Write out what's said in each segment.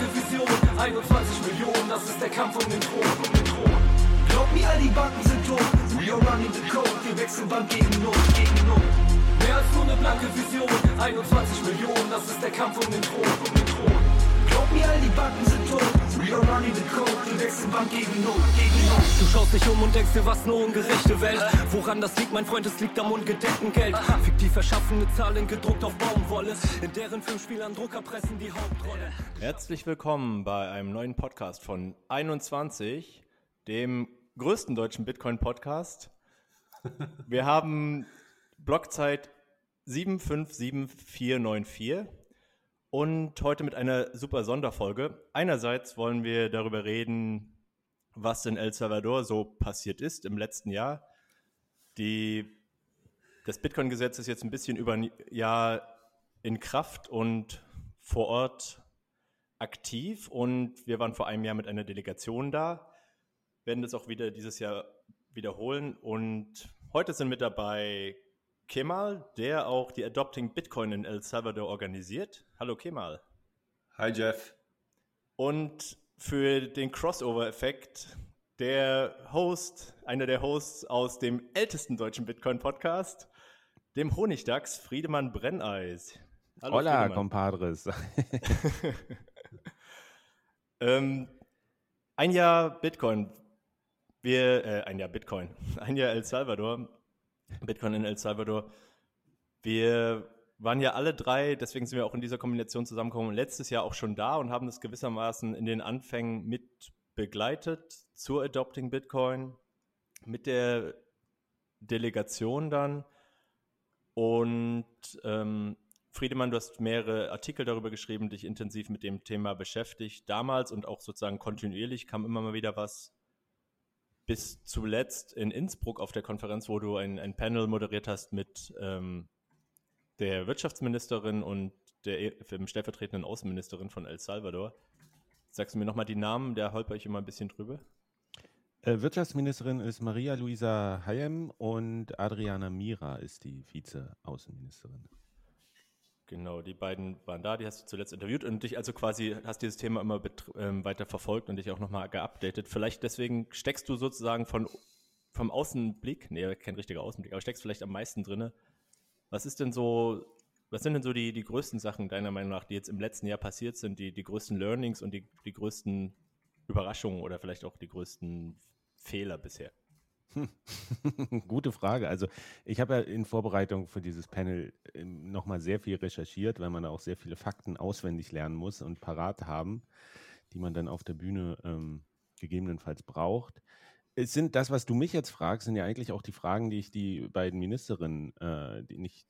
Vision, 21 Millionen, das ist der Kampf um den Thron, um den Thron. Glaub mir, all die Banken sind tot, we are running the code, wir wechseln Bank gegen Not, gegen Not. Mehr als nur eine blanke Vision, 21 Millionen, das ist der Kampf um den Thron, um den Thron. Glaub mir, all die Banken sind tot, are running the code, wir wechseln Bank gegen Not, gegen Not. Du schaust dich um und denkst dir, was eine ungerechte Welt. Woran das liegt, mein Freund, es liegt am ungedeckten Geld. Fiktiv erschaffene Zahlen gedruckt auf Baumwolle, in deren Filmspielern Drucker pressen die Hauptrolle. Herzlich willkommen bei einem neuen Podcast von 21, dem größten deutschen Bitcoin-Podcast. Wir haben Blockzeit 757494 und heute mit einer super Sonderfolge. Einerseits wollen wir darüber reden, was in El Salvador so passiert ist im letzten Jahr. Die, das Bitcoin-Gesetz ist jetzt ein bisschen über ein Jahr in Kraft und vor Ort aktiv und wir waren vor einem Jahr mit einer Delegation da, werden das auch wieder dieses Jahr wiederholen und heute sind mit dabei Kemal, der auch die Adopting Bitcoin in El Salvador organisiert. Hallo Kemal. Hi Jeff. Und für den Crossover-Effekt der Host, einer der Hosts aus dem ältesten deutschen Bitcoin-Podcast, dem Honigdachs Friedemann Brenneis. Hallo, Hola, Friedemann. compadres. ähm, ein Jahr Bitcoin. Wir, äh, ein Jahr Bitcoin. Ein Jahr El Salvador. Bitcoin in El Salvador. Wir waren ja alle drei, deswegen sind wir auch in dieser Kombination zusammengekommen, letztes Jahr auch schon da und haben das gewissermaßen in den Anfängen mit begleitet zur Adopting Bitcoin, mit der Delegation dann. Und ähm, Friedemann, du hast mehrere Artikel darüber geschrieben, dich intensiv mit dem Thema beschäftigt. Damals und auch sozusagen kontinuierlich kam immer mal wieder was. Bis zuletzt in Innsbruck auf der Konferenz, wo du ein, ein Panel moderiert hast mit ähm, der Wirtschaftsministerin und der e, stellvertretenden Außenministerin von El Salvador. Sagst du mir nochmal die Namen, da holper ich immer ein bisschen drüber. Äh, Wirtschaftsministerin ist Maria Luisa Hayem und Adriana Mira ist die Vize-Außenministerin. Genau, die beiden waren da, die hast du zuletzt interviewt und dich also quasi, hast dieses Thema immer ähm, weiter verfolgt und dich auch nochmal geupdatet. Vielleicht deswegen steckst du sozusagen von, vom Außenblick, nee, kein richtiger Außenblick, aber steckst vielleicht am meisten drinne was ist denn so, was sind denn so die, die größten Sachen deiner Meinung nach, die jetzt im letzten Jahr passiert sind, die, die größten Learnings und die, die größten Überraschungen oder vielleicht auch die größten Fehler bisher? Gute Frage. Also ich habe ja in Vorbereitung für dieses Panel ähm, nochmal sehr viel recherchiert, weil man da auch sehr viele Fakten auswendig lernen muss und parat haben, die man dann auf der Bühne ähm, gegebenenfalls braucht es sind das, was du mich jetzt fragst, sind ja eigentlich auch die Fragen, die ich die beiden Ministerinnen, äh, die, nicht,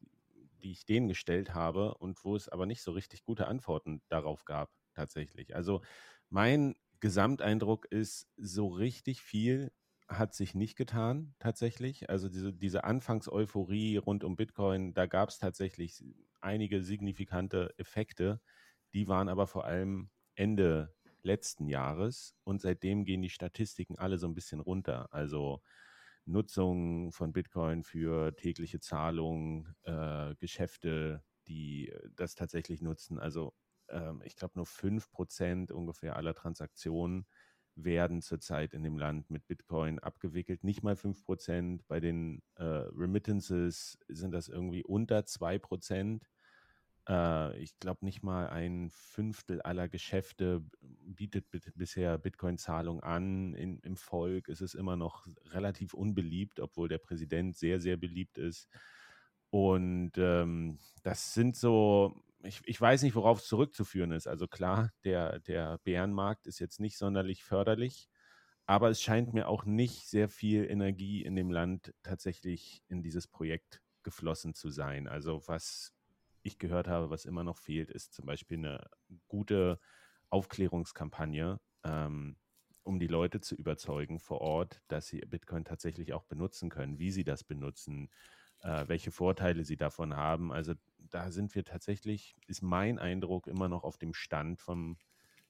die ich denen gestellt habe und wo es aber nicht so richtig gute Antworten darauf gab, tatsächlich. Also mein Gesamteindruck ist, so richtig viel hat sich nicht getan, tatsächlich. Also diese, diese Anfangseuphorie rund um Bitcoin, da gab es tatsächlich einige signifikante Effekte, die waren aber vor allem Ende letzten Jahres und seitdem gehen die Statistiken alle so ein bisschen runter. Also Nutzung von Bitcoin für tägliche Zahlungen, äh, Geschäfte, die das tatsächlich nutzen. Also ähm, ich glaube nur 5% ungefähr aller Transaktionen werden zurzeit in dem Land mit Bitcoin abgewickelt. Nicht mal 5%. Bei den äh, Remittances sind das irgendwie unter 2%. Äh, ich glaube, nicht mal ein Fünftel aller Geschäfte bietet bisher Bitcoin-Zahlung an. In, Im Volk ist es immer noch relativ unbeliebt, obwohl der Präsident sehr, sehr beliebt ist. Und ähm, das sind so, ich, ich weiß nicht, worauf es zurückzuführen ist. Also klar, der, der Bärenmarkt ist jetzt nicht sonderlich förderlich, aber es scheint mir auch nicht sehr viel Energie in dem Land tatsächlich in dieses Projekt geflossen zu sein. Also was ich gehört habe, was immer noch fehlt, ist zum Beispiel eine gute Aufklärungskampagne, ähm, um die Leute zu überzeugen vor Ort, dass sie Bitcoin tatsächlich auch benutzen können, wie sie das benutzen, äh, welche Vorteile sie davon haben. Also da sind wir tatsächlich, ist mein Eindruck immer noch auf dem Stand vom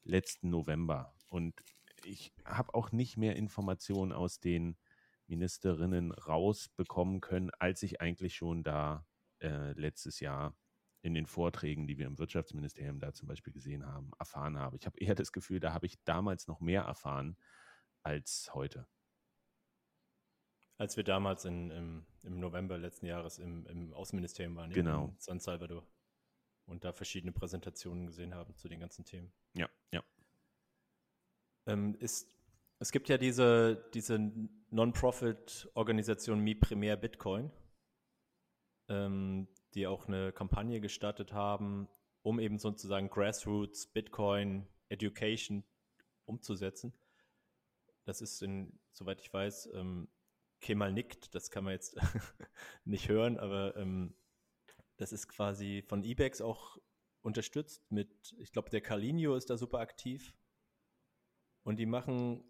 letzten November. Und ich habe auch nicht mehr Informationen aus den Ministerinnen rausbekommen können, als ich eigentlich schon da äh, letztes Jahr in den Vorträgen, die wir im Wirtschaftsministerium da zum Beispiel gesehen haben, erfahren habe. Ich habe eher das Gefühl, da habe ich damals noch mehr erfahren als heute. Als wir damals in, im, im November letzten Jahres im, im Außenministerium waren, genau. in San Salvador und da verschiedene Präsentationen gesehen haben zu den ganzen Themen. Ja, ja. Ähm, ist, es gibt ja diese, diese Non-Profit-Organisation Mi Premier Bitcoin, ähm, die auch eine Kampagne gestartet haben, um eben sozusagen Grassroots Bitcoin Education umzusetzen. Das ist, in, soweit ich weiß, ähm, Kemal nickt, das kann man jetzt nicht hören, aber ähm, das ist quasi von Ebex auch unterstützt mit, ich glaube, der Carlinho ist da super aktiv. Und die machen,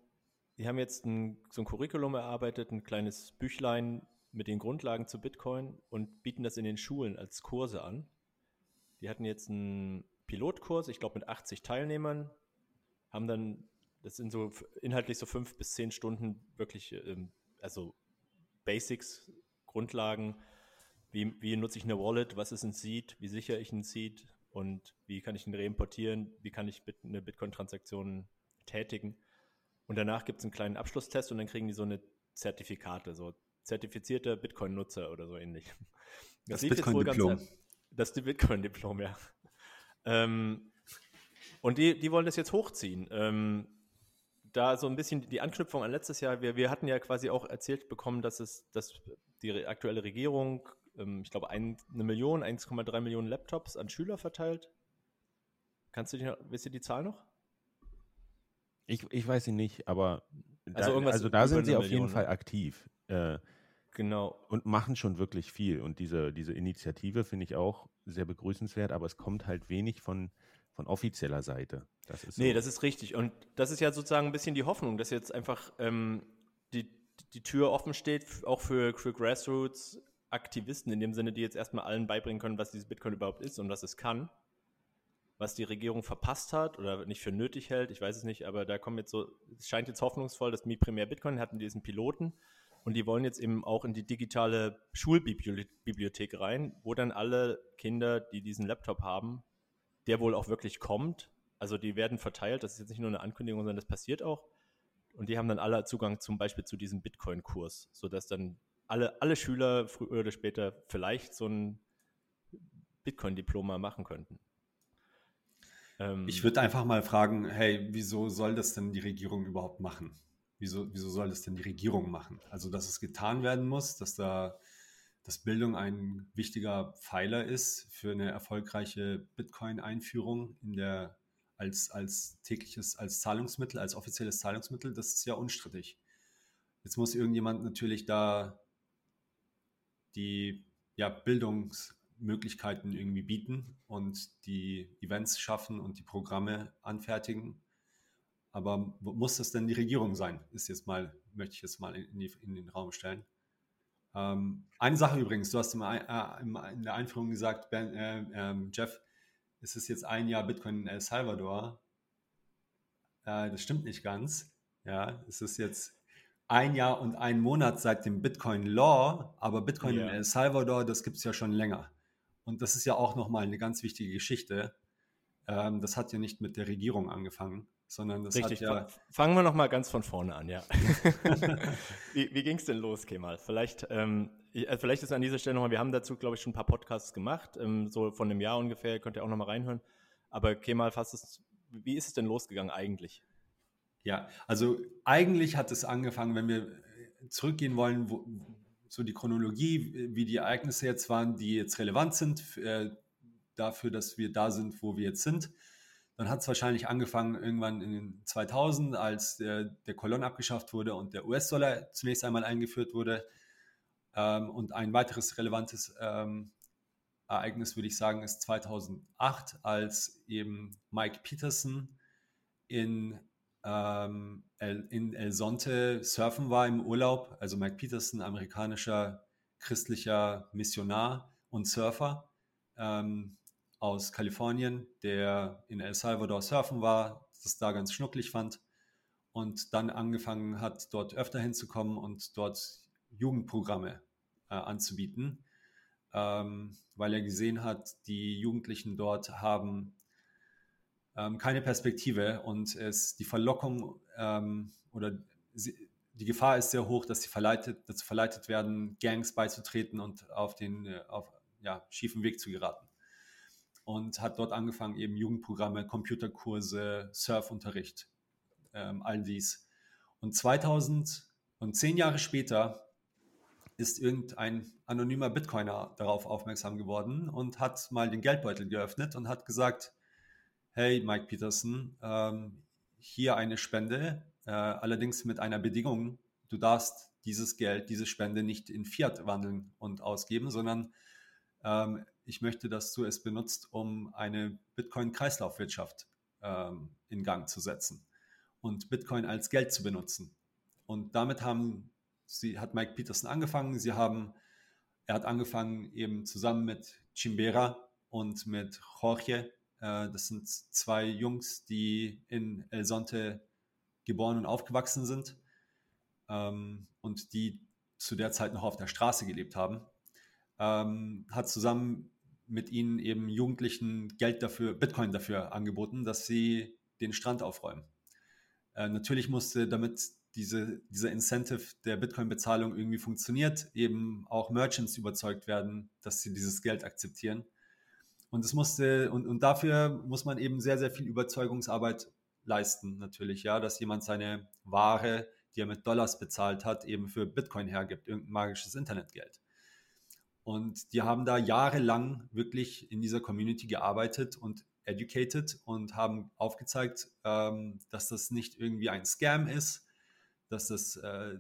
die haben jetzt ein, so ein Curriculum erarbeitet, ein kleines Büchlein mit den Grundlagen zu Bitcoin und bieten das in den Schulen als Kurse an. Die hatten jetzt einen Pilotkurs, ich glaube mit 80 Teilnehmern, haben dann, das sind so inhaltlich so fünf bis zehn Stunden wirklich, ähm, also Basics, Grundlagen, wie, wie nutze ich eine Wallet, was ist ein Seed, wie sichere ich ein Seed und wie kann ich ihn reimportieren, wie kann ich eine Bitcoin-Transaktion tätigen. Und danach gibt es einen kleinen Abschlusstest und dann kriegen die so eine Zertifikate, so zertifizierte Bitcoin-Nutzer oder so ähnlich. Das, das Bitcoin-Diplom. Das ist die Bitcoin-Diplom, ja. Ähm, und die, die wollen das jetzt hochziehen. Ähm, da so ein bisschen die Anknüpfung an letztes Jahr. Wir, wir hatten ja quasi auch erzählt bekommen, dass es, dass die aktuelle Regierung, ähm, ich glaube, ein, eine Million, 1,3 Millionen Laptops an Schüler verteilt. Kannst du dich noch, wisst ihr die Zahl noch? Ich, ich weiß sie nicht, aber also da, also da sind sie auf Million, jeden ne? Fall aktiv. Äh, genau. Und machen schon wirklich viel. Und diese, diese Initiative finde ich auch sehr begrüßenswert, aber es kommt halt wenig von, von offizieller Seite. Das ist nee, so. das ist richtig. Und das ist ja sozusagen ein bisschen die Hoffnung, dass jetzt einfach ähm, die, die Tür offen steht, auch für, für Grassroots-Aktivisten, in dem Sinne, die jetzt erstmal allen beibringen können, was dieses Bitcoin überhaupt ist und was es kann was die Regierung verpasst hat oder nicht für nötig hält, ich weiß es nicht, aber da kommen jetzt so, es scheint jetzt hoffnungsvoll, dass Mi Primär Bitcoin hatten diesen Piloten und die wollen jetzt eben auch in die digitale Schulbibliothek rein, wo dann alle Kinder, die diesen Laptop haben, der wohl auch wirklich kommt, also die werden verteilt, das ist jetzt nicht nur eine Ankündigung, sondern das passiert auch und die haben dann alle Zugang zum Beispiel zu diesem Bitcoin-Kurs, sodass dann alle, alle Schüler früher oder später vielleicht so ein Bitcoin-Diploma machen könnten. Ähm, ich würde einfach mal fragen, hey, wieso soll das denn die Regierung überhaupt machen? Wieso, wieso soll das denn die Regierung machen? Also, dass es getan werden muss, dass da dass Bildung ein wichtiger Pfeiler ist für eine erfolgreiche Bitcoin-Einführung in der als, als tägliches, als Zahlungsmittel, als offizielles Zahlungsmittel, das ist ja unstrittig. Jetzt muss irgendjemand natürlich da die ja, Bildungs, Möglichkeiten irgendwie bieten und die Events schaffen und die Programme anfertigen. Aber muss das denn die Regierung sein? Ist jetzt mal, möchte ich jetzt mal in, die, in den Raum stellen. Ähm, eine Sache übrigens, du hast im, äh, in der Einführung gesagt, ben, äh, äh, Jeff, es ist jetzt ein Jahr Bitcoin in El Salvador. Äh, das stimmt nicht ganz. Ja, es ist jetzt ein Jahr und ein Monat seit dem Bitcoin Law, aber Bitcoin yeah. in El Salvador, das gibt es ja schon länger. Und das ist ja auch nochmal eine ganz wichtige Geschichte. Ähm, das hat ja nicht mit der Regierung angefangen, sondern das Richtig. hat ja. Fangen wir nochmal ganz von vorne an, ja. wie wie ging es denn los, Kemal? Vielleicht, ähm, äh, vielleicht ist an dieser Stelle nochmal, wir haben dazu, glaube ich, schon ein paar Podcasts gemacht, ähm, so von einem Jahr ungefähr, könnt ihr auch nochmal reinhören. Aber Kemal, fast ist, wie ist es denn losgegangen eigentlich? Ja, also eigentlich hat es angefangen, wenn wir zurückgehen wollen, wo, so die Chronologie, wie die Ereignisse jetzt waren, die jetzt relevant sind äh, dafür, dass wir da sind, wo wir jetzt sind. Dann hat es wahrscheinlich angefangen irgendwann in den 2000, als der, der Kolon abgeschafft wurde und der US-Dollar zunächst einmal eingeführt wurde. Ähm, und ein weiteres relevantes ähm, Ereignis, würde ich sagen, ist 2008, als eben Mike Peterson in ähm, in El Sonte surfen war im Urlaub. Also Mike Peterson, amerikanischer christlicher Missionar und Surfer ähm, aus Kalifornien, der in El Salvador surfen war, das da ganz schnucklig fand und dann angefangen hat, dort öfter hinzukommen und dort Jugendprogramme äh, anzubieten. ähm, weil er gesehen hat, die Jugendlichen dort haben ähm, keine Perspektive und es die Verlockung ähm, oder sie, die Gefahr ist sehr hoch, dass sie verleitet, dazu verleitet werden, Gangs beizutreten und auf den äh, auf, ja, schiefen Weg zu geraten. Und hat dort angefangen, eben Jugendprogramme, Computerkurse, Surfunterricht, ähm, all dies. Und 2000 und zehn Jahre später ist irgendein anonymer Bitcoiner darauf aufmerksam geworden und hat mal den Geldbeutel geöffnet und hat gesagt, hey Mike Peterson, ähm, hier eine Spende, äh, allerdings mit einer Bedingung, du darfst dieses Geld, diese Spende nicht in Fiat wandeln und ausgeben, sondern ähm, ich möchte, dass du es benutzt, um eine Bitcoin-Kreislaufwirtschaft ähm, in Gang zu setzen und Bitcoin als Geld zu benutzen. Und damit haben sie, hat Mike Peterson angefangen. Sie haben, er hat angefangen eben zusammen mit Chimbera und mit Jorge. Äh, das sind zwei Jungs, die in El Sonte geboren und aufgewachsen sind ähm, und die zu der Zeit noch auf der Straße gelebt haben, ähm, hat zusammen mit ihnen eben Jugendlichen Geld dafür, Bitcoin dafür angeboten, dass sie den Strand aufräumen. Äh, natürlich musste, damit diese, dieser Incentive der Bitcoin-Bezahlung irgendwie funktioniert, eben auch Merchants überzeugt werden, dass sie dieses Geld akzeptieren. Und es musste, und, und dafür muss man eben sehr, sehr viel Überzeugungsarbeit leisten, natürlich, ja, dass jemand seine Ware, die er mit Dollars bezahlt hat, eben für Bitcoin hergibt, irgendein magisches Internetgeld. Und die haben da jahrelang wirklich in dieser Community gearbeitet und educated und haben aufgezeigt, ähm, dass das nicht irgendwie ein Scam ist, dass das, äh,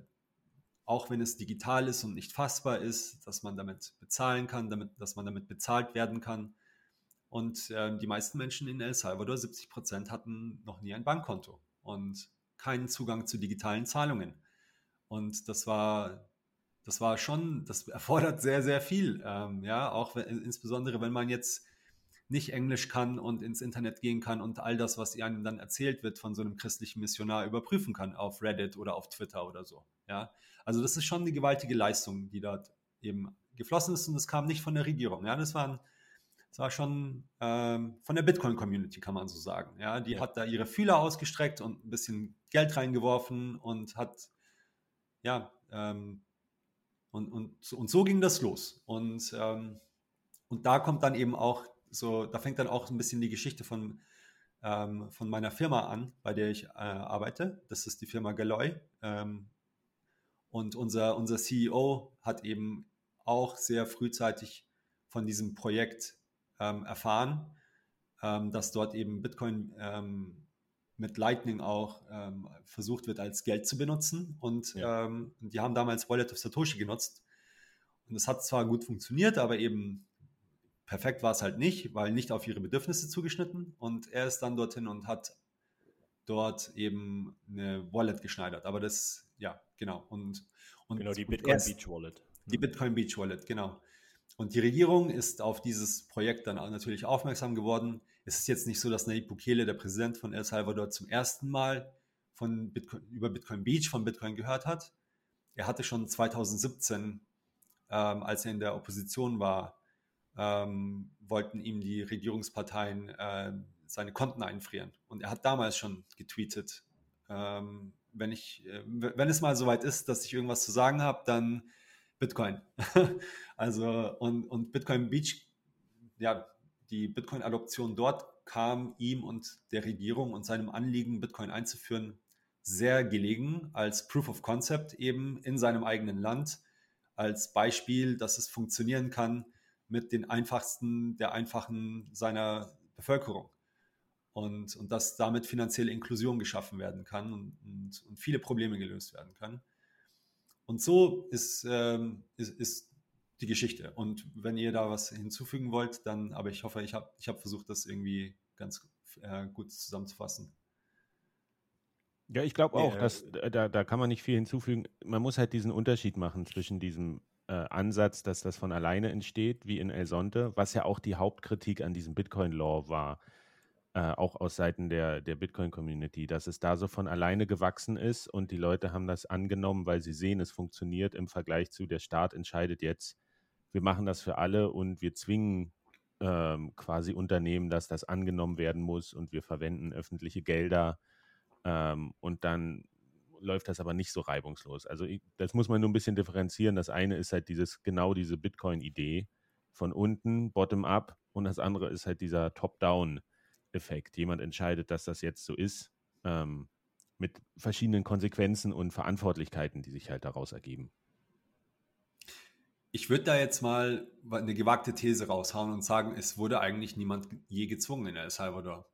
auch wenn es digital ist und nicht fassbar ist, dass man damit bezahlen kann, damit, dass man damit bezahlt werden kann und äh, die meisten Menschen in El Salvador, 70 Prozent, hatten noch nie ein Bankkonto und keinen Zugang zu digitalen Zahlungen. Und das war, das war schon, das erfordert sehr, sehr viel. Ähm, ja, auch wenn, insbesondere wenn man jetzt nicht Englisch kann und ins Internet gehen kann und all das, was einem dann erzählt wird von so einem christlichen Missionar, überprüfen kann auf Reddit oder auf Twitter oder so. Ja, also das ist schon eine gewaltige Leistung, die dort eben geflossen ist und das kam nicht von der Regierung. Ja, das waren das war schon ähm, von der Bitcoin-Community, kann man so sagen. Ja, die ja. hat da ihre Fühler ausgestreckt und ein bisschen Geld reingeworfen und hat, ja, ähm, und, und, und so ging das los. Und, ähm, und da kommt dann eben auch so, da fängt dann auch ein bisschen die Geschichte von, ähm, von meiner Firma an, bei der ich äh, arbeite. Das ist die Firma Galoy. Ähm, und unser, unser CEO hat eben auch sehr frühzeitig von diesem Projekt ähm, erfahren, ähm, dass dort eben Bitcoin ähm, mit Lightning auch ähm, versucht wird, als Geld zu benutzen. Und ja. Ähm, die haben damals Wallet of Satoshi genutzt. Und es hat zwar gut funktioniert, aber eben perfekt war es halt nicht, weil nicht auf ihre Bedürfnisse zugeschnitten. Und er ist dann dorthin und hat dort eben eine Wallet geschneidert. Aber das, ja, genau. Und, und genau, die Bitcoin Beach Wallet. Die Bitcoin Beach Wallet, genau. Und die Regierung ist auf dieses Projekt dann natürlich aufmerksam geworden. Es ist jetzt nicht so, dass Nayib Bukele, der Präsident von El Salvador, zum ersten Mal von Bitcoin, über Bitcoin Beach von Bitcoin gehört hat. Er hatte schon 2017, ähm, als er in der Opposition war, ähm, wollten ihm die Regierungsparteien äh, seine Konten einfrieren. Und er hat damals schon getweetet, ähm, wenn, ich, äh, wenn es mal soweit ist, dass ich irgendwas zu sagen habe, dann Bitcoin. also und, und Bitcoin Beach, ja, die Bitcoin-Adoption dort kam ihm und der Regierung und seinem Anliegen, Bitcoin einzuführen, sehr gelegen als Proof of Concept eben in seinem eigenen Land, als Beispiel, dass es funktionieren kann mit den einfachsten der einfachen seiner Bevölkerung. Und, und dass damit finanzielle Inklusion geschaffen werden kann und, und, und viele Probleme gelöst werden können. Und so ist, ähm, ist, ist die Geschichte. Und wenn ihr da was hinzufügen wollt, dann, aber ich hoffe, ich habe ich hab versucht, das irgendwie ganz äh, gut zusammenzufassen. Ja, ich glaube auch, ja, dass äh, da, da kann man nicht viel hinzufügen. Man muss halt diesen Unterschied machen zwischen diesem äh, Ansatz, dass das von alleine entsteht, wie in El Sonte, was ja auch die Hauptkritik an diesem Bitcoin-Law war äh, auch aus Seiten der, der Bitcoin-Community, dass es da so von alleine gewachsen ist und die Leute haben das angenommen, weil sie sehen, es funktioniert im Vergleich zu der Staat entscheidet jetzt, wir machen das für alle und wir zwingen ähm, quasi Unternehmen, dass das angenommen werden muss und wir verwenden öffentliche Gelder ähm, und dann läuft das aber nicht so reibungslos. Also ich, das muss man nur ein bisschen differenzieren. Das eine ist halt dieses genau diese Bitcoin-Idee von unten, bottom-up und das andere ist halt dieser Top-down-Effekt. Jemand entscheidet, dass das jetzt so ist, ähm, mit verschiedenen Konsequenzen und Verantwortlichkeiten, die sich halt daraus ergeben. Ich würde da jetzt mal eine gewagte These raushauen und sagen, es wurde eigentlich niemand je gezwungen in El Salvador.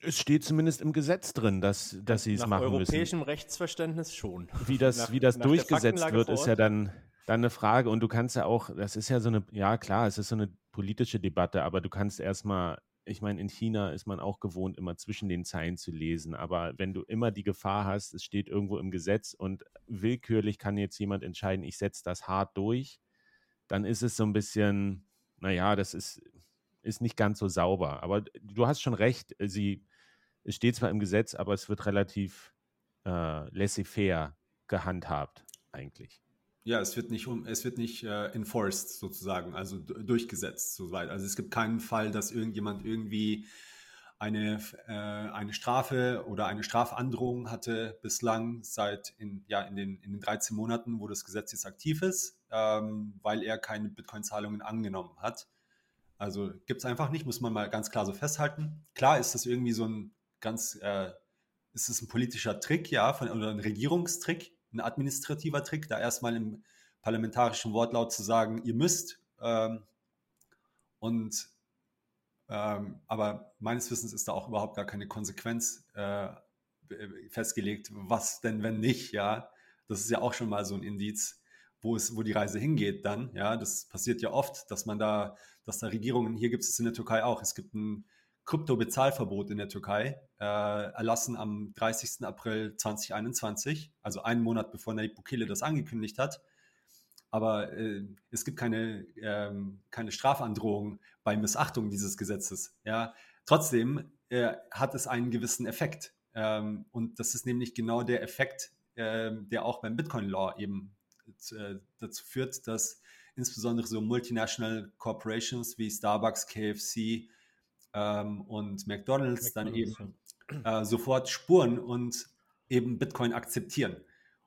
Es steht zumindest im Gesetz drin, dass, dass sie es machen müssen. Nach europäischem Rechtsverständnis schon. Wie das, nach, wie das durchgesetzt wird, ist ja dann, dann eine Frage. Und du kannst ja auch, das ist ja so eine, ja klar, es ist so eine politische Debatte, aber du kannst erstmal ich meine, in China ist man auch gewohnt, immer zwischen den Zeilen zu lesen. Aber wenn du immer die Gefahr hast, es steht irgendwo im Gesetz und willkürlich kann jetzt jemand entscheiden, ich setze das hart durch, dann ist es so ein bisschen, naja, das ist, ist nicht ganz so sauber. Aber du hast schon recht, sie, es steht zwar im Gesetz, aber es wird relativ äh, laissez-faire gehandhabt, eigentlich. Ja, es wird nicht, um, es wird nicht äh, enforced sozusagen, also durchgesetzt soweit. Also es gibt keinen Fall, dass irgendjemand irgendwie eine, äh, eine Strafe oder eine Strafandrohung hatte bislang seit in, ja, in, den, in den 13 Monaten, wo das Gesetz jetzt aktiv ist, ähm, weil er keine Bitcoin-Zahlungen angenommen hat. Also gibt es einfach nicht, muss man mal ganz klar so festhalten. Klar ist das irgendwie so ein ganz, äh, ist es ein politischer Trick, ja, von, oder ein Regierungstrick, ein administrativer Trick, da erstmal im parlamentarischen Wortlaut zu sagen, ihr müsst. Ähm, und ähm, aber meines Wissens ist da auch überhaupt gar keine Konsequenz äh, festgelegt, was denn, wenn nicht, ja. Das ist ja auch schon mal so ein Indiz, wo es, wo die Reise hingeht dann. Ja, das passiert ja oft, dass man da, dass da Regierungen, hier gibt es in der Türkei auch, es gibt ein Krypto-Bezahlverbot in der Türkei, äh, erlassen am 30. April 2021, also einen Monat bevor Nayib Bukele das angekündigt hat. Aber äh, es gibt keine, ähm, keine Strafandrohung bei Missachtung dieses Gesetzes. Ja? Trotzdem äh, hat es einen gewissen Effekt. Ähm, und das ist nämlich genau der Effekt, ähm, der auch beim Bitcoin-Law eben äh, dazu führt, dass insbesondere so Multinational Corporations wie Starbucks, KFC, ähm, und McDonald's, McDonald's dann eben äh, sofort spuren und eben Bitcoin akzeptieren.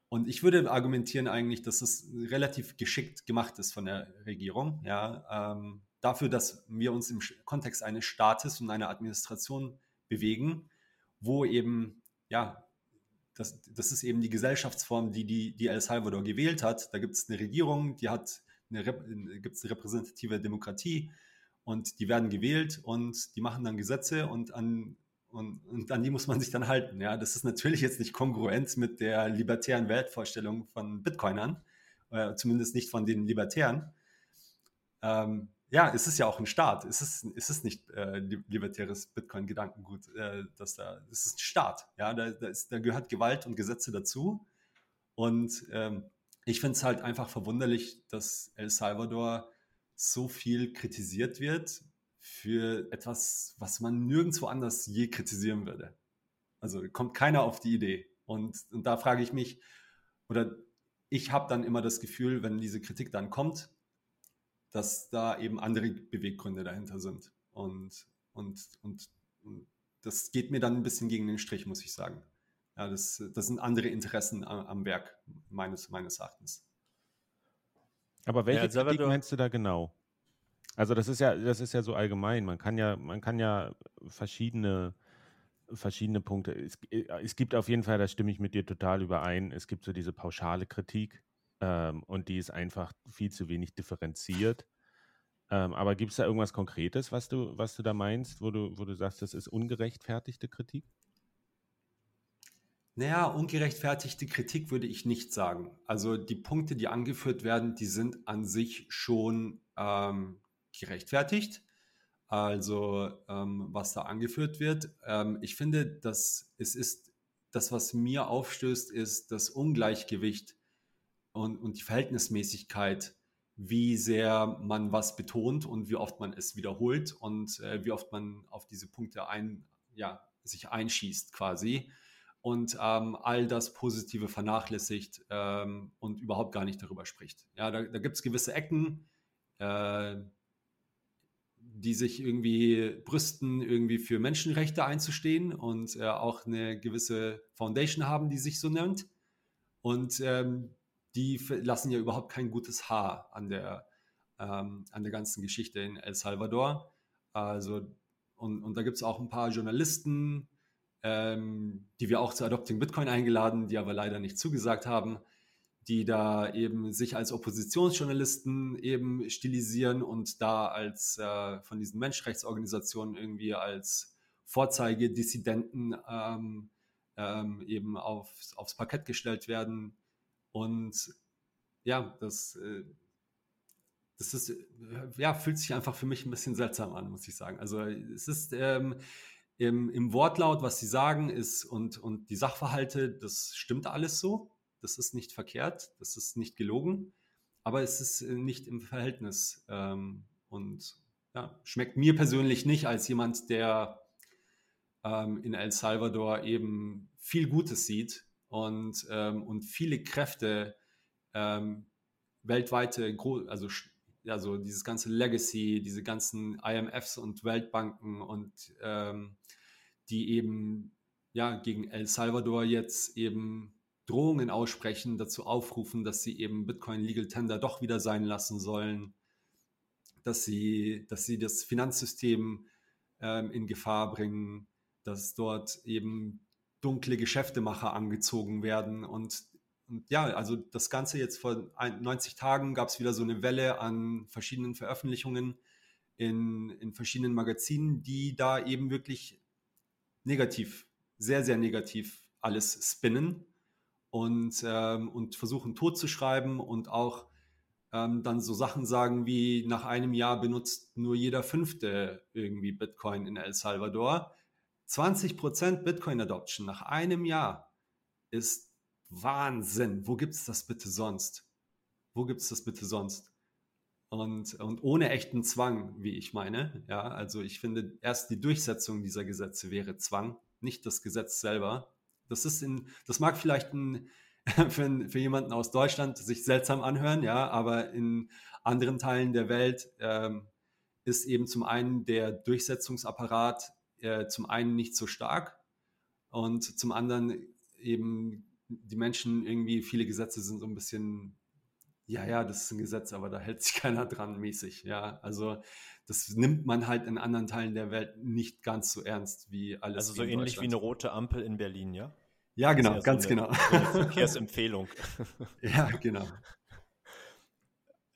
Und ich würde argumentieren eigentlich, dass es relativ geschickt gemacht ist von der Regierung, ja, ähm, dafür, dass wir uns im Kontext eines Staates und einer Administration bewegen, wo eben, ja, das, das ist eben die Gesellschaftsform, die, die, die El Salvador gewählt hat. Da gibt es eine Regierung, die hat eine, gibt es eine repräsentative Demokratie, und die werden gewählt und die machen dann Gesetze und an, und, und an die muss man sich dann halten. Ja, das ist natürlich jetzt nicht kongruent mit der libertären Weltvorstellung von Bitcoinern, äh, zumindest nicht von den Libertären. Ähm, ja, es ist ja auch ein Staat. Es ist, es ist nicht äh, libertäres Bitcoin-Gedankengut, äh, dass da, es ist ein Staat. Ja, da, da, ist, da gehört Gewalt und Gesetze dazu. Und ähm, ich finde es halt einfach verwunderlich, dass El Salvador so viel kritisiert wird für etwas, was man nirgendwo anders je kritisieren würde. Also kommt keiner auf die Idee. Und, und da frage ich mich, oder ich habe dann immer das Gefühl, wenn diese Kritik dann kommt, dass da eben andere Beweggründe dahinter sind. Und, und, und, und das geht mir dann ein bisschen gegen den Strich, muss ich sagen. Ja, das, das sind andere Interessen am, am Werk, meines, meines Erachtens. Aber welche ja, Kritik meinst du da genau? Also das ist ja, das ist ja so allgemein. Man kann ja, man kann ja verschiedene, verschiedene Punkte. Es, es gibt auf jeden Fall, da stimme ich mit dir total überein. Es gibt so diese pauschale Kritik ähm, und die ist einfach viel zu wenig differenziert. Ähm, aber gibt es da irgendwas Konkretes, was du, was du da meinst, wo du, wo du sagst, das ist ungerechtfertigte Kritik? Naja, ungerechtfertigte Kritik würde ich nicht sagen. Also die Punkte, die angeführt werden, die sind an sich schon ähm, gerechtfertigt. Also ähm, was da angeführt wird. Ähm, ich finde, dass es ist, das, was mir aufstößt, ist das Ungleichgewicht und, und die Verhältnismäßigkeit, wie sehr man was betont und wie oft man es wiederholt und äh, wie oft man auf diese Punkte ein, ja, sich einschießt quasi. Und ähm, all das Positive vernachlässigt ähm, und überhaupt gar nicht darüber spricht. Ja, da, da gibt es gewisse Ecken, äh, die sich irgendwie brüsten, irgendwie für Menschenrechte einzustehen und äh, auch eine gewisse Foundation haben, die sich so nennt. Und ähm, die lassen ja überhaupt kein gutes Haar an der, ähm, an der ganzen Geschichte in El Salvador. Also, und, und da gibt es auch ein paar Journalisten, ähm, die wir auch zu Adopting Bitcoin eingeladen, die aber leider nicht zugesagt haben, die da eben sich als Oppositionsjournalisten eben stilisieren und da als äh, von diesen Menschenrechtsorganisationen irgendwie als Vorzeigedissidenten ähm, ähm, eben auf, aufs Parkett gestellt werden. Und ja, das, äh, das ist, äh, ja, fühlt sich einfach für mich ein bisschen seltsam an, muss ich sagen. Also es ist ähm, im, im Wortlaut, was sie sagen, ist und, und die Sachverhalte, das stimmt alles so. Das ist nicht verkehrt, das ist nicht gelogen, aber es ist äh, nicht im Verhältnis ähm, und ja, schmeckt mir persönlich nicht als jemand, der ähm, in El Salvador eben viel Gutes sieht und, ähm, und viele Kräfte ähm, weltweite, also, also dieses ganze Legacy, diese ganzen IMFs und Weltbanken und ähm, die eben ja gegen El Salvador jetzt eben Drohungen aussprechen, dazu aufrufen, dass sie eben Bitcoin Legal Tender doch wieder sein lassen sollen, dass sie, dass sie das Finanzsystem ähm, in Gefahr bringen, dass dort eben dunkle Geschäftemacher angezogen werden und, und ja, also das Ganze jetzt vor 90 Tagen gab es wieder so eine Welle an verschiedenen Veröffentlichungen in, in verschiedenen Magazinen, die da eben wirklich negativ, sehr, sehr negativ alles spinnen und, ähm, und versuchen tot zu schreiben und auch ähm, dann so Sachen sagen wie nach einem Jahr benutzt nur jeder fünfte irgendwie Bitcoin in El Salvador. 20% Bitcoin Adoption nach einem Jahr ist Wahnsinn. Wo gibt es das bitte sonst? Wo gibt es das bitte sonst? Und, und ohne echten Zwang, wie ich meine. Ja, also ich finde, erst die Durchsetzung dieser Gesetze wäre Zwang, nicht das Gesetz selber. Das ist in, das mag vielleicht ein, für, für jemanden aus Deutschland sich seltsam anhören, ja, aber in anderen Teilen der Welt ähm, ist eben zum einen der Durchsetzungsapparat äh, zum einen nicht so stark und zum anderen eben die Menschen irgendwie, viele Gesetze sind so ein bisschen, ja, ja, das ist ein Gesetz, aber da hält sich keiner dran mäßig, ja, also das nimmt man halt in anderen Teilen der Welt nicht ganz so ernst wie alles. Also so ähnlich wie eine rote Ampel in Berlin, ja? Ja, genau, ja ganz so eine, genau. So eine Verkehrsempfehlung. ja, genau.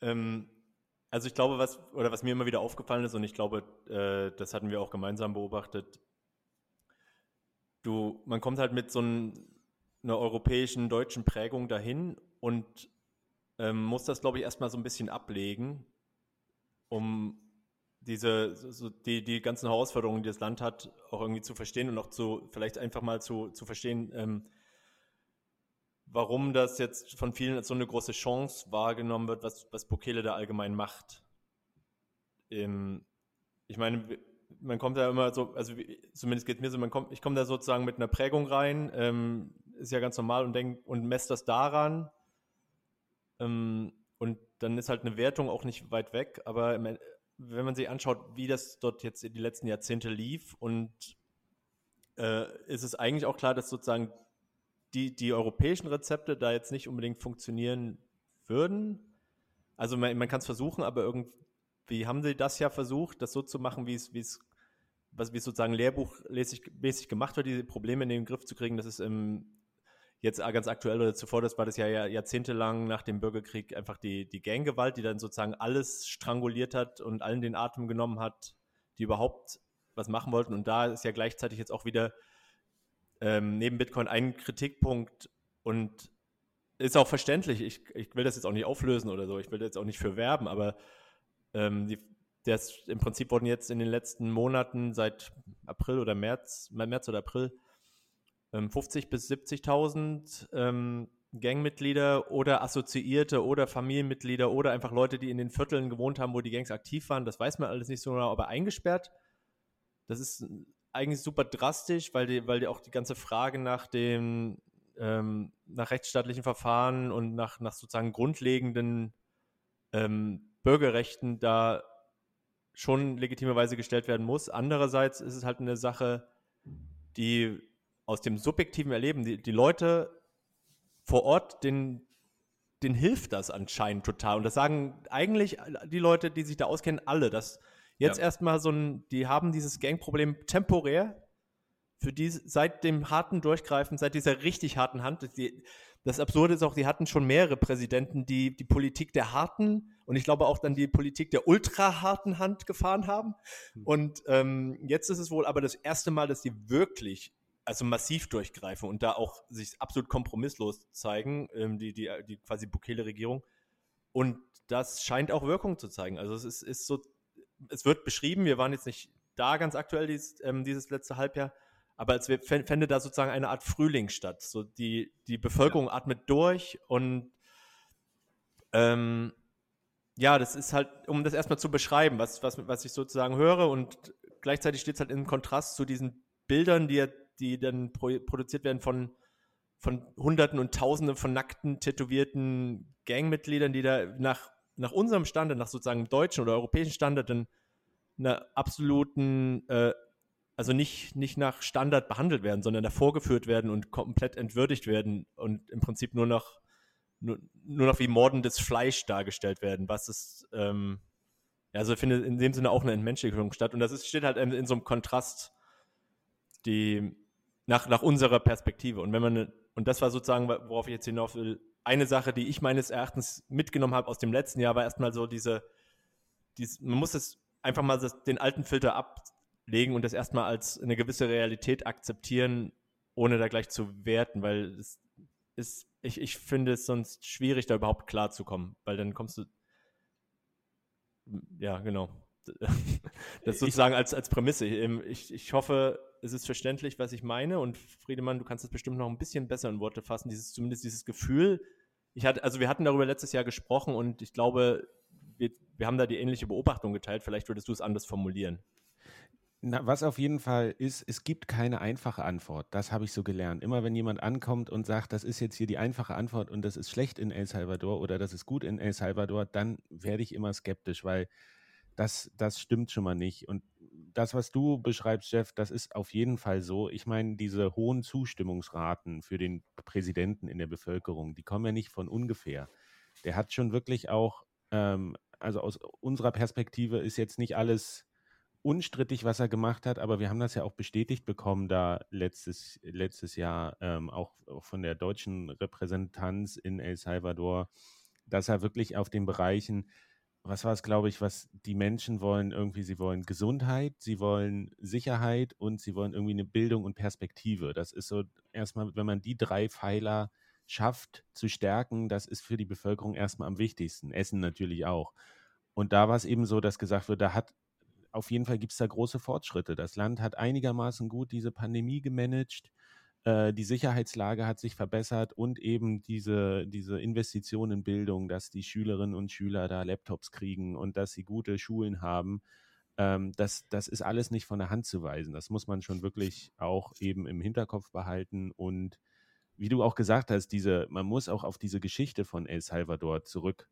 ähm, also ich glaube, was, oder was mir immer wieder aufgefallen ist, und ich glaube, äh, das hatten wir auch gemeinsam beobachtet, du, man kommt halt mit so ein, einer europäischen, deutschen Prägung dahin und ähm, muss das, glaube ich, erstmal so ein bisschen ablegen, um diese, so die, die ganzen Herausforderungen, die das Land hat, auch irgendwie zu verstehen und auch zu, vielleicht einfach mal zu, zu verstehen, ähm, warum das jetzt von vielen als so eine große Chance wahrgenommen wird, was, was Bukele da allgemein macht. Ähm, ich meine, man kommt da immer so, also zumindest geht es mir so, man kommt, ich komme da sozusagen mit einer Prägung rein, ähm, ist ja ganz normal und denk, und messt das daran. Ähm, und dann ist halt eine Wertung auch nicht weit weg, aber im, wenn man sich anschaut, wie das dort jetzt in die letzten Jahrzehnte lief und äh, ist es eigentlich auch klar, dass sozusagen die, die europäischen Rezepte da jetzt nicht unbedingt funktionieren würden. Also man, man kann es versuchen, aber irgendwie haben sie das ja versucht, das so zu machen, wie es, wie es, was wie sozusagen lehrbuchmäßig gemacht wird, diese Probleme in den Griff zu kriegen. Das ist im, jetzt ganz aktuell oder zuvor, das war das ja jahrzehntelang nach dem Bürgerkrieg einfach die, die Ganggewalt, die dann sozusagen alles stranguliert hat und allen den Atem genommen hat, die überhaupt was machen wollten. Und da ist ja gleichzeitig jetzt auch wieder ähm, neben Bitcoin ein Kritikpunkt und ist auch verständlich. Ich, ich will das jetzt auch nicht auflösen oder so. Ich will jetzt auch nicht für werben, aber ähm, die, das, im Prinzip wurden jetzt in den letzten Monaten seit April oder März, März oder April 50 ähm, bis 70.000 ähm, Gangmitglieder oder Assoziierte oder Familienmitglieder oder einfach Leute, die in den Vierteln gewohnt haben, wo die Gangs aktiv waren. Das weiß man alles nicht so genau, aber eingesperrt. Das ist eigentlich super drastisch, weil die, weil die auch die ganze Frage nach dem, ähm, nach rechtsstaatlichen Verfahren und nach, nach sozusagen grundlegenden ähm, Bürgerrechten da schon legitimerweise gestellt werden muss. Andererseits ist es halt eine Sache, die aus dem subjektiven Erleben, die, die Leute vor Ort, den, denen hilft das anscheinend total. Und das sagen eigentlich die Leute, die sich da auskennen, alle, dass jetzt ja. erstmal so ein, die haben dieses Gangproblem temporär, für die seit dem harten Durchgreifen, seit dieser richtig harten Hand, die, das Absurde ist auch, die hatten schon mehrere Präsidenten, die die Politik der harten und ich glaube auch dann die Politik der ultra harten Hand gefahren haben. Hm. Und ähm, jetzt ist es wohl aber das erste Mal, dass die wirklich also massiv durchgreifen und da auch sich absolut kompromisslos zeigen, ähm, die, die, die quasi Bukele-Regierung. Und das scheint auch Wirkung zu zeigen. Also es ist, ist so, es wird beschrieben, wir waren jetzt nicht da ganz aktuell dieses, ähm, dieses letzte Halbjahr, aber als fände da sozusagen eine Art Frühling statt. So die, die Bevölkerung ja. atmet durch und ähm, ja, das ist halt, um das erstmal zu beschreiben, was, was, was ich sozusagen höre und gleichzeitig steht es halt im Kontrast zu diesen Bildern, die, die dann pro, produziert werden von, von Hunderten und Tausenden von nackten, tätowierten Gangmitgliedern, die da nach, nach unserem Standard, nach sozusagen deutschen oder europäischen Standard, dann einer absoluten äh, also nicht, nicht nach Standard behandelt werden, sondern davor geführt werden und komplett entwürdigt werden und im Prinzip nur noch, nur, nur noch wie mordendes Fleisch dargestellt werden, was ist, ähm, also findet in dem Sinne auch eine Entmenschlichung statt. Und das ist, steht halt in, in so einem Kontrast, die nach, nach unserer Perspektive. Und wenn man, und das war sozusagen, worauf ich jetzt hinauf will, eine Sache, die ich meines Erachtens mitgenommen habe aus dem letzten Jahr, war erstmal so diese, diese man muss es einfach mal den alten Filter ab, legen und das erstmal als eine gewisse Realität akzeptieren, ohne da gleich zu werten, weil es ist, ich, ich finde es sonst schwierig, da überhaupt klarzukommen, weil dann kommst du, ja, genau. Das sozusagen als, als Prämisse. Ähm, ich, ich hoffe, es ist verständlich, was ich meine und Friedemann, du kannst es bestimmt noch ein bisschen besser in Worte fassen, dieses, zumindest dieses Gefühl. Ich hatte, also wir hatten darüber letztes Jahr gesprochen und ich glaube, wir, wir haben da die ähnliche Beobachtung geteilt. Vielleicht würdest du es anders formulieren. Na, was auf jeden Fall ist, es gibt keine einfache Antwort. Das habe ich so gelernt. Immer wenn jemand ankommt und sagt, das ist jetzt hier die einfache Antwort und das ist schlecht in El Salvador oder das ist gut in El Salvador, dann werde ich immer skeptisch, weil das, das stimmt schon mal nicht. Und das, was du beschreibst, Jeff, das ist auf jeden Fall so. Ich meine, diese hohen Zustimmungsraten für den Präsidenten in der Bevölkerung, die kommen ja nicht von ungefähr. Der hat schon wirklich auch, ähm, also aus unserer Perspektive ist jetzt nicht alles unstrittig, was er gemacht hat, aber wir haben das ja auch bestätigt bekommen, da letztes, letztes Jahr ähm, auch, auch von der deutschen Repräsentanz in El Salvador, dass er wirklich auf den Bereichen, was war es, glaube ich, was die Menschen wollen, irgendwie, sie wollen Gesundheit, sie wollen Sicherheit und sie wollen irgendwie eine Bildung und Perspektive. Das ist so erstmal, wenn man die drei Pfeiler schafft zu stärken, das ist für die Bevölkerung erstmal am wichtigsten. Essen natürlich auch. Und da war es eben so, dass gesagt wird, da hat auf jeden Fall gibt es da große Fortschritte. Das Land hat einigermaßen gut diese Pandemie gemanagt. Äh, die Sicherheitslage hat sich verbessert und eben diese, diese Investition in Bildung, dass die Schülerinnen und Schüler da Laptops kriegen und dass sie gute Schulen haben. Ähm, das, das ist alles nicht von der Hand zu weisen. Das muss man schon wirklich auch eben im Hinterkopf behalten und wie du auch gesagt hast, diese, man muss auch auf diese Geschichte von El Salvador zurück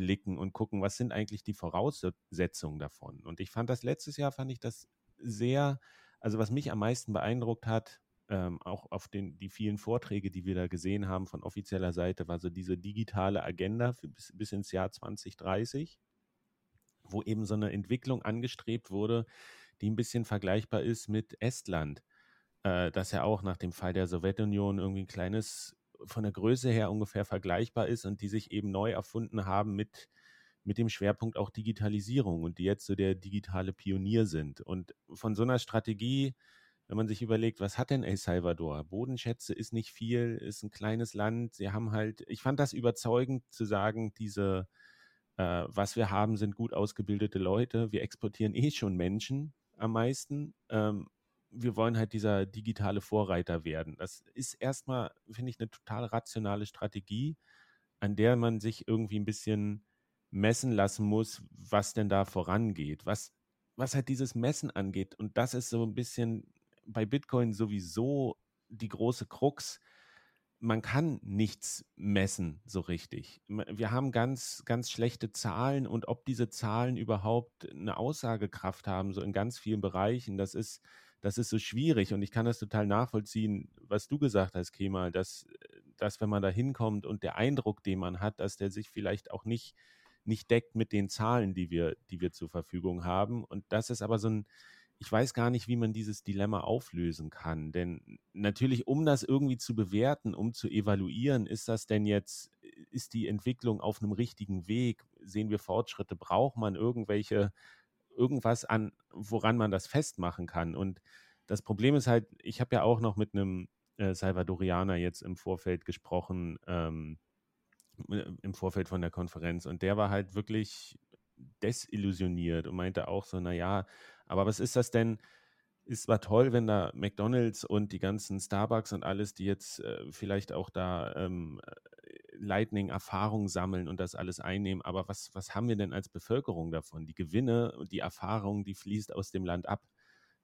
zurückblicken und gucken, was sind eigentlich die Voraussetzungen davon. Und ich fand das letztes Jahr, fand ich das sehr, also was mich am meisten beeindruckt hat, ähm, auch auf den, die vielen Vorträge, die wir da gesehen haben von offizieller Seite, war so diese digitale Agenda bis, bis ins Jahr 2030, wo eben so eine Entwicklung angestrebt wurde, die ein bisschen vergleichbar ist mit Estland, äh, das ja auch nach dem Fall der Sowjetunion irgendwie ein kleines von der Größe her ungefähr vergleichbar ist und die sich eben neu erfunden haben mit, mit dem Schwerpunkt auch Digitalisierung und die jetzt so der digitale Pionier sind. Und von so einer Strategie, wenn man sich überlegt, was hat denn El Salvador? Bodenschätze ist nicht viel, ist ein kleines Land. Sie haben halt, ich fand das überzeugend zu sagen, diese, äh, was wir haben, sind gut ausgebildete Leute. Wir exportieren eh schon Menschen am meisten. Ähm, wir wollen halt dieser digitale Vorreiter werden. Das ist erstmal, finde ich, eine total rationale Strategie, an der man sich irgendwie ein bisschen messen lassen muss, was denn da vorangeht, was, was halt dieses Messen angeht. Und das ist so ein bisschen, bei Bitcoin sowieso die große Krux, man kann nichts messen so richtig. Wir haben ganz, ganz schlechte Zahlen und ob diese Zahlen überhaupt eine Aussagekraft haben, so in ganz vielen Bereichen, das ist, das ist so schwierig und ich kann das total nachvollziehen, was du gesagt hast, Kemal, dass, dass wenn man da hinkommt und der Eindruck, den man hat, dass der sich vielleicht auch nicht, nicht deckt mit den Zahlen, die wir, die wir zur Verfügung haben. Und das ist aber so ein, ich weiß gar nicht, wie man dieses Dilemma auflösen kann. Denn natürlich, um das irgendwie zu bewerten, um zu evaluieren, ist das denn jetzt, ist die Entwicklung auf einem richtigen Weg? Sehen wir Fortschritte? Braucht man irgendwelche, irgendwas an, woran man das festmachen kann? Und das Problem ist halt, ich habe ja auch noch mit einem äh, Salvadorianer jetzt im Vorfeld gesprochen, ähm, im Vorfeld von der Konferenz. Und der war halt wirklich desillusioniert und meinte auch so, naja, aber was ist das denn? Es war toll, wenn da McDonalds und die ganzen Starbucks und alles, die jetzt äh, vielleicht auch da ähm, Lightning-Erfahrung sammeln und das alles einnehmen. Aber was, was haben wir denn als Bevölkerung davon? Die Gewinne und die Erfahrung, die fließt aus dem Land ab.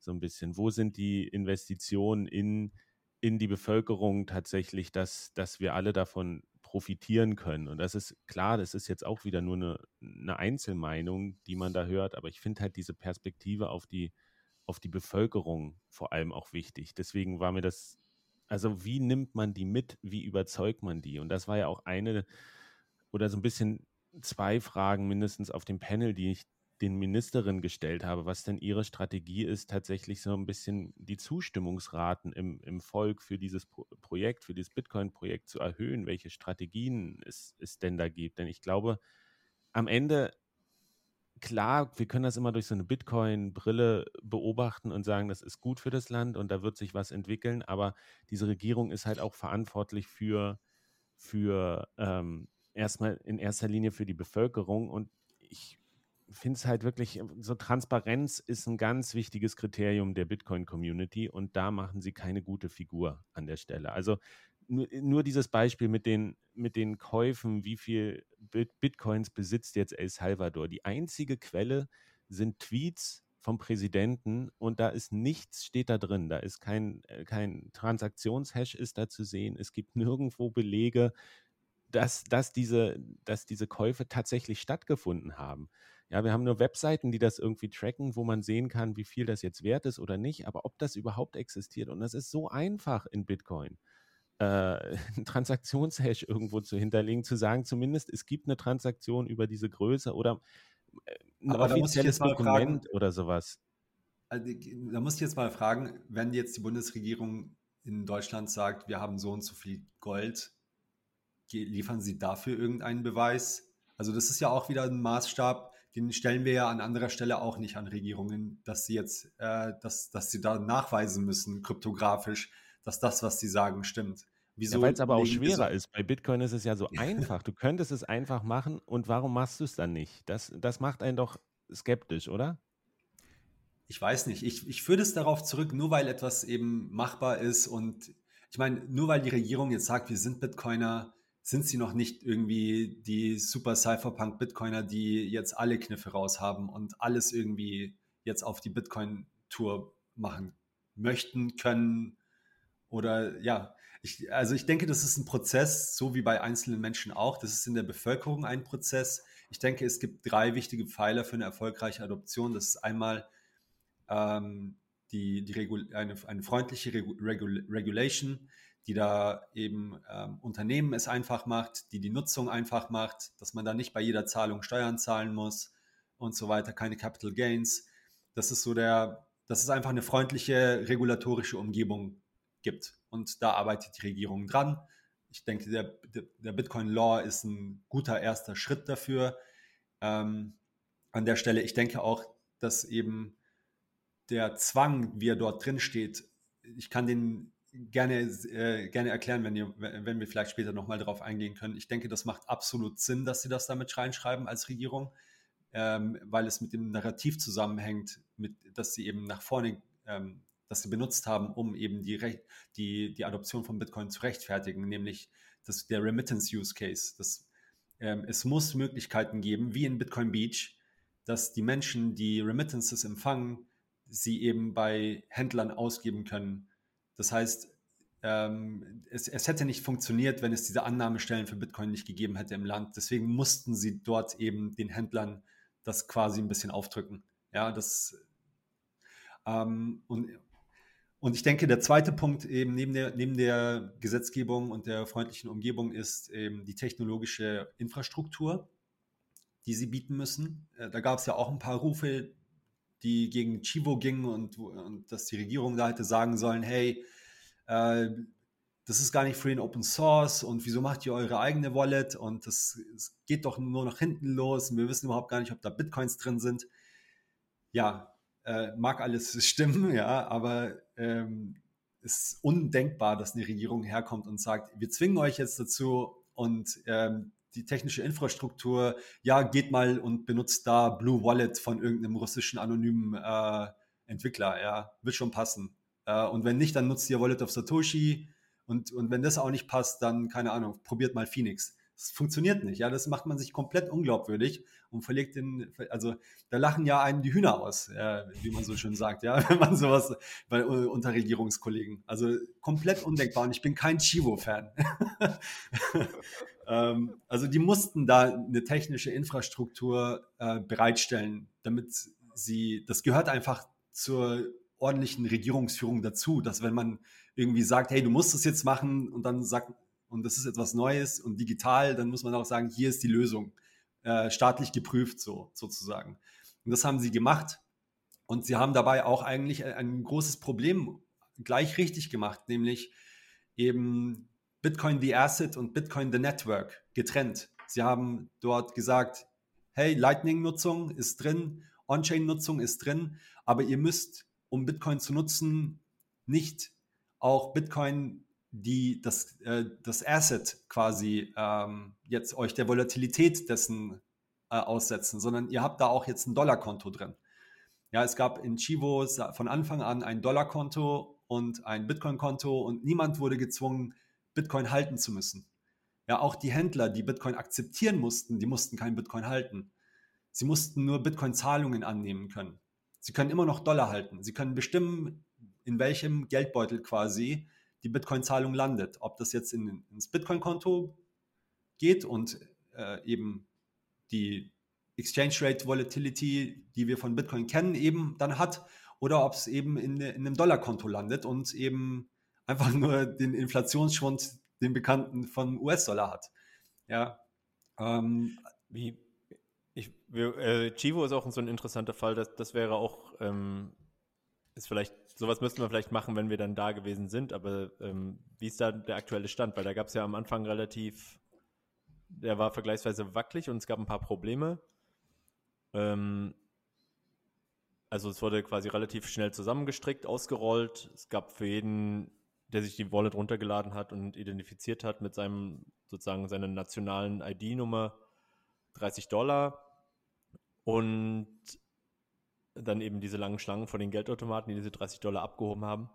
So ein bisschen. Wo sind die Investitionen in, in die Bevölkerung tatsächlich, dass, dass wir alle davon profitieren können. Und das ist klar, das ist jetzt auch wieder nur eine, eine Einzelmeinung, die man da hört, aber ich finde halt diese Perspektive auf die, auf die Bevölkerung vor allem auch wichtig. Deswegen war mir das, also wie nimmt man die mit, wie überzeugt man die? Und das war ja auch eine oder so ein bisschen zwei Fragen mindestens auf dem Panel, die ich den Ministerinnen gestellt habe, was denn ihre Strategie ist, tatsächlich so ein bisschen die Zustimmungsraten im, im Volk für dieses Pro Projekt, für dieses Bitcoin-Projekt zu erhöhen, welche Strategien es, es denn da gibt. Denn ich glaube, am Ende, klar, wir können das immer durch so eine Bitcoin-Brille beobachten und sagen, das ist gut für das Land und da wird sich was entwickeln, aber diese Regierung ist halt auch verantwortlich für, für ähm, erstmal in erster Linie für die Bevölkerung. Und ich finde es halt wirklich, ähm, so Transparenz ist ein ganz wichtiges Kriterium der Bitcoin-Community und da machen sie keine gute Figur an der Stelle. Also nur, nur dieses Beispiel mit den, mit den Käufen, wie viel Bitcoins besitzt jetzt El Salvador. Die einzige Quelle sind Tweets vom Präsidenten und da ist nichts, steht da drin. Da ist kein, äh, kein Transaktionshash ist da zu sehen. Es gibt nirgendwo Belege, dass, dass, diese, dass diese Käufe tatsächlich stattgefunden haben. Ja, wir haben nur Webseiten, die das irgendwie tracken, wo man sehen kann, wie viel das jetzt wert ist oder nicht, aber ob das überhaupt existiert. Und das ist so einfach in Bitcoin. Äh, ein Transaktionshash irgendwo zu hinterlegen, zu sagen, zumindest es gibt eine Transaktion über diese Größe oder äh, ein aber offizielles Dokument fragen, oder sowas. Also, da muss ich jetzt mal fragen, wenn jetzt die Bundesregierung in Deutschland sagt, wir haben so und so viel Gold, liefern Sie dafür irgendeinen Beweis? Also das ist ja auch wieder ein Maßstab, den stellen wir ja an anderer Stelle auch nicht an Regierungen, dass sie jetzt, äh, dass, dass sie da nachweisen müssen, kryptografisch, dass das, was sie sagen, stimmt. Wieso ja, weil es aber auch schwerer ist. Bei Bitcoin ist es ja so einfach. Du könntest es einfach machen und warum machst du es dann nicht? Das, das macht einen doch skeptisch, oder? Ich weiß nicht. Ich, ich führe das darauf zurück, nur weil etwas eben machbar ist und ich meine, nur weil die Regierung jetzt sagt, wir sind Bitcoiner, sind sie noch nicht irgendwie die super Cypherpunk-Bitcoiner, die jetzt alle Kniffe raus haben und alles irgendwie jetzt auf die Bitcoin-Tour machen möchten, können oder ja. Ich, also ich denke, das ist ein Prozess, so wie bei einzelnen Menschen auch. Das ist in der Bevölkerung ein Prozess. Ich denke, es gibt drei wichtige Pfeiler für eine erfolgreiche Adoption. Das ist einmal ähm, die, die Regul eine, eine freundliche Regul Regulation die da eben ähm, Unternehmen es einfach macht, die die Nutzung einfach macht, dass man da nicht bei jeder Zahlung Steuern zahlen muss und so weiter, keine Capital Gains. Das ist so der, dass es einfach eine freundliche regulatorische Umgebung gibt. Und da arbeitet die Regierung dran. Ich denke, der, der Bitcoin Law ist ein guter erster Schritt dafür. Ähm, an der Stelle, ich denke auch, dass eben der Zwang, wie er dort drin steht, ich kann den gerne, äh, gerne erklären, wenn, ihr, wenn wir vielleicht später nochmal darauf eingehen können. Ich denke, das macht absolut Sinn, dass sie das damit reinschreiben als Regierung, ähm, weil es mit dem Narrativ zusammenhängt, mit, dass sie eben nach vorne, ähm, dass sie benutzt haben, um eben die, die, die Adoption von Bitcoin zu rechtfertigen, nämlich das, der Remittance-Use-Case. Das, ähm, es muss Möglichkeiten geben, wie in Bitcoin Beach, dass die Menschen, die Remittances empfangen, sie eben bei Händlern ausgeben können. Das heißt, ähm, es, es, hätte nicht funktioniert, wenn es diese Annahmestellen für Bitcoin nicht gegeben hätte im Land. Deswegen mussten sie dort eben den Händlern das quasi ein bisschen aufdrücken. Ja, das ähm, und, und ich denke, der zweite Punkt eben neben der, neben der Gesetzgebung und der freundlichen Umgebung ist eben die technologische Infrastruktur, die sie bieten müssen. Äh, da gab es ja auch ein paar Rufe, die gegen Chivo gingen und, und dass die Regierung da hätte sagen sollen, hey, äh, das ist gar nicht free and open source und wieso macht ihr eure eigene Wallet und das, das geht doch nur nach hinten los und wir wissen überhaupt gar nicht, ob da Bitcoins drin sind. Ja, äh, mag alles stimmen, ja, aber ähm, es ist undenkbar, dass eine Regierung herkommt und sagt, wir zwingen euch jetzt dazu und ähm, die technische Infrastruktur, ja, geht mal und benutzt da Blue Wallet von irgendeinem russischen anonymen äh, Entwickler, ja, wird schon passen. Äh, und wenn nicht, dann nutzt ihr Wallet of Satoshi und, und wenn das auch nicht passt, dann, keine Ahnung, probiert mal Phoenix. Das funktioniert nicht, ja, das macht man sich komplett unglaubwürdig und verlegt den, also da lachen ja einen die Hühner aus, äh, wie man so schön sagt, ja, wenn man sowas bei äh, unter Regierungskollegen. Also komplett undenkbar und ich bin kein Chivo-Fan. ähm, also die mussten da eine technische Infrastruktur äh, bereitstellen, damit sie, das gehört einfach zur ordentlichen Regierungsführung dazu, dass wenn man irgendwie sagt, hey, du musst es jetzt machen und dann sagt, und das ist etwas Neues und digital, dann muss man auch sagen, hier ist die Lösung, äh, staatlich geprüft so sozusagen. Und das haben sie gemacht und sie haben dabei auch eigentlich ein großes Problem gleich richtig gemacht, nämlich eben Bitcoin the Asset und Bitcoin the Network getrennt. Sie haben dort gesagt, hey, Lightning-Nutzung ist drin, On-Chain-Nutzung ist drin, aber ihr müsst, um Bitcoin zu nutzen, nicht auch Bitcoin die das, äh, das Asset quasi ähm, jetzt euch der Volatilität dessen äh, aussetzen, sondern ihr habt da auch jetzt ein Dollarkonto drin. Ja, es gab in Chivo von Anfang an ein Dollarkonto und ein Bitcoin-Konto und niemand wurde gezwungen, Bitcoin halten zu müssen. Ja, auch die Händler, die Bitcoin akzeptieren mussten, die mussten kein Bitcoin halten. Sie mussten nur Bitcoin-Zahlungen annehmen können. Sie können immer noch Dollar halten. Sie können bestimmen, in welchem Geldbeutel quasi die Bitcoin-Zahlung landet. Ob das jetzt in, ins Bitcoin-Konto geht und äh, eben die Exchange Rate Volatility, die wir von Bitcoin kennen, eben dann hat, oder ob es eben in, in einem Dollarkonto landet und eben einfach nur den Inflationsschwund, den bekannten von US-Dollar hat. Ja. Ähm, Wie, ich, wir, äh, Chivo ist auch so ein interessanter Fall. Das, das wäre auch, ähm, ist vielleicht sowas müssten wir vielleicht machen, wenn wir dann da gewesen sind. Aber ähm, wie ist da der aktuelle Stand? Weil da gab es ja am Anfang relativ, der war vergleichsweise wackelig und es gab ein paar Probleme. Ähm, also es wurde quasi relativ schnell zusammengestrickt, ausgerollt. Es gab für jeden, der sich die Wallet runtergeladen hat und identifiziert hat mit seinem sozusagen seiner nationalen ID-Nummer 30 Dollar. Und dann eben diese langen Schlangen vor den Geldautomaten, die diese 30 Dollar abgehoben haben.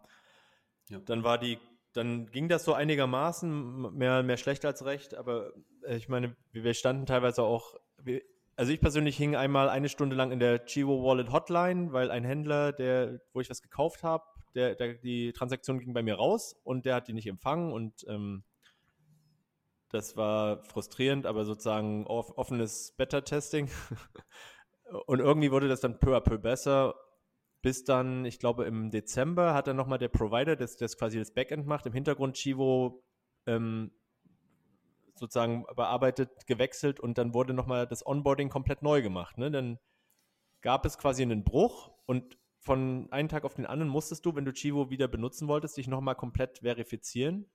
Ja. Dann war die, dann ging das so einigermaßen, mehr, mehr schlecht als recht, aber äh, ich meine, wir standen teilweise auch, also ich persönlich hing einmal eine Stunde lang in der Chivo Wallet Hotline, weil ein Händler, der, wo ich was gekauft habe, der, der, die Transaktion ging bei mir raus und der hat die nicht empfangen und ähm, das war frustrierend, aber sozusagen offenes Beta-Testing. Und irgendwie wurde das dann peu à peu besser, bis dann, ich glaube, im Dezember hat dann nochmal der Provider, das, das quasi das Backend macht, im Hintergrund Chivo ähm, sozusagen bearbeitet, gewechselt und dann wurde nochmal das Onboarding komplett neu gemacht. Ne? Dann gab es quasi einen Bruch und von einem Tag auf den anderen musstest du, wenn du Chivo wieder benutzen wolltest, dich nochmal komplett verifizieren.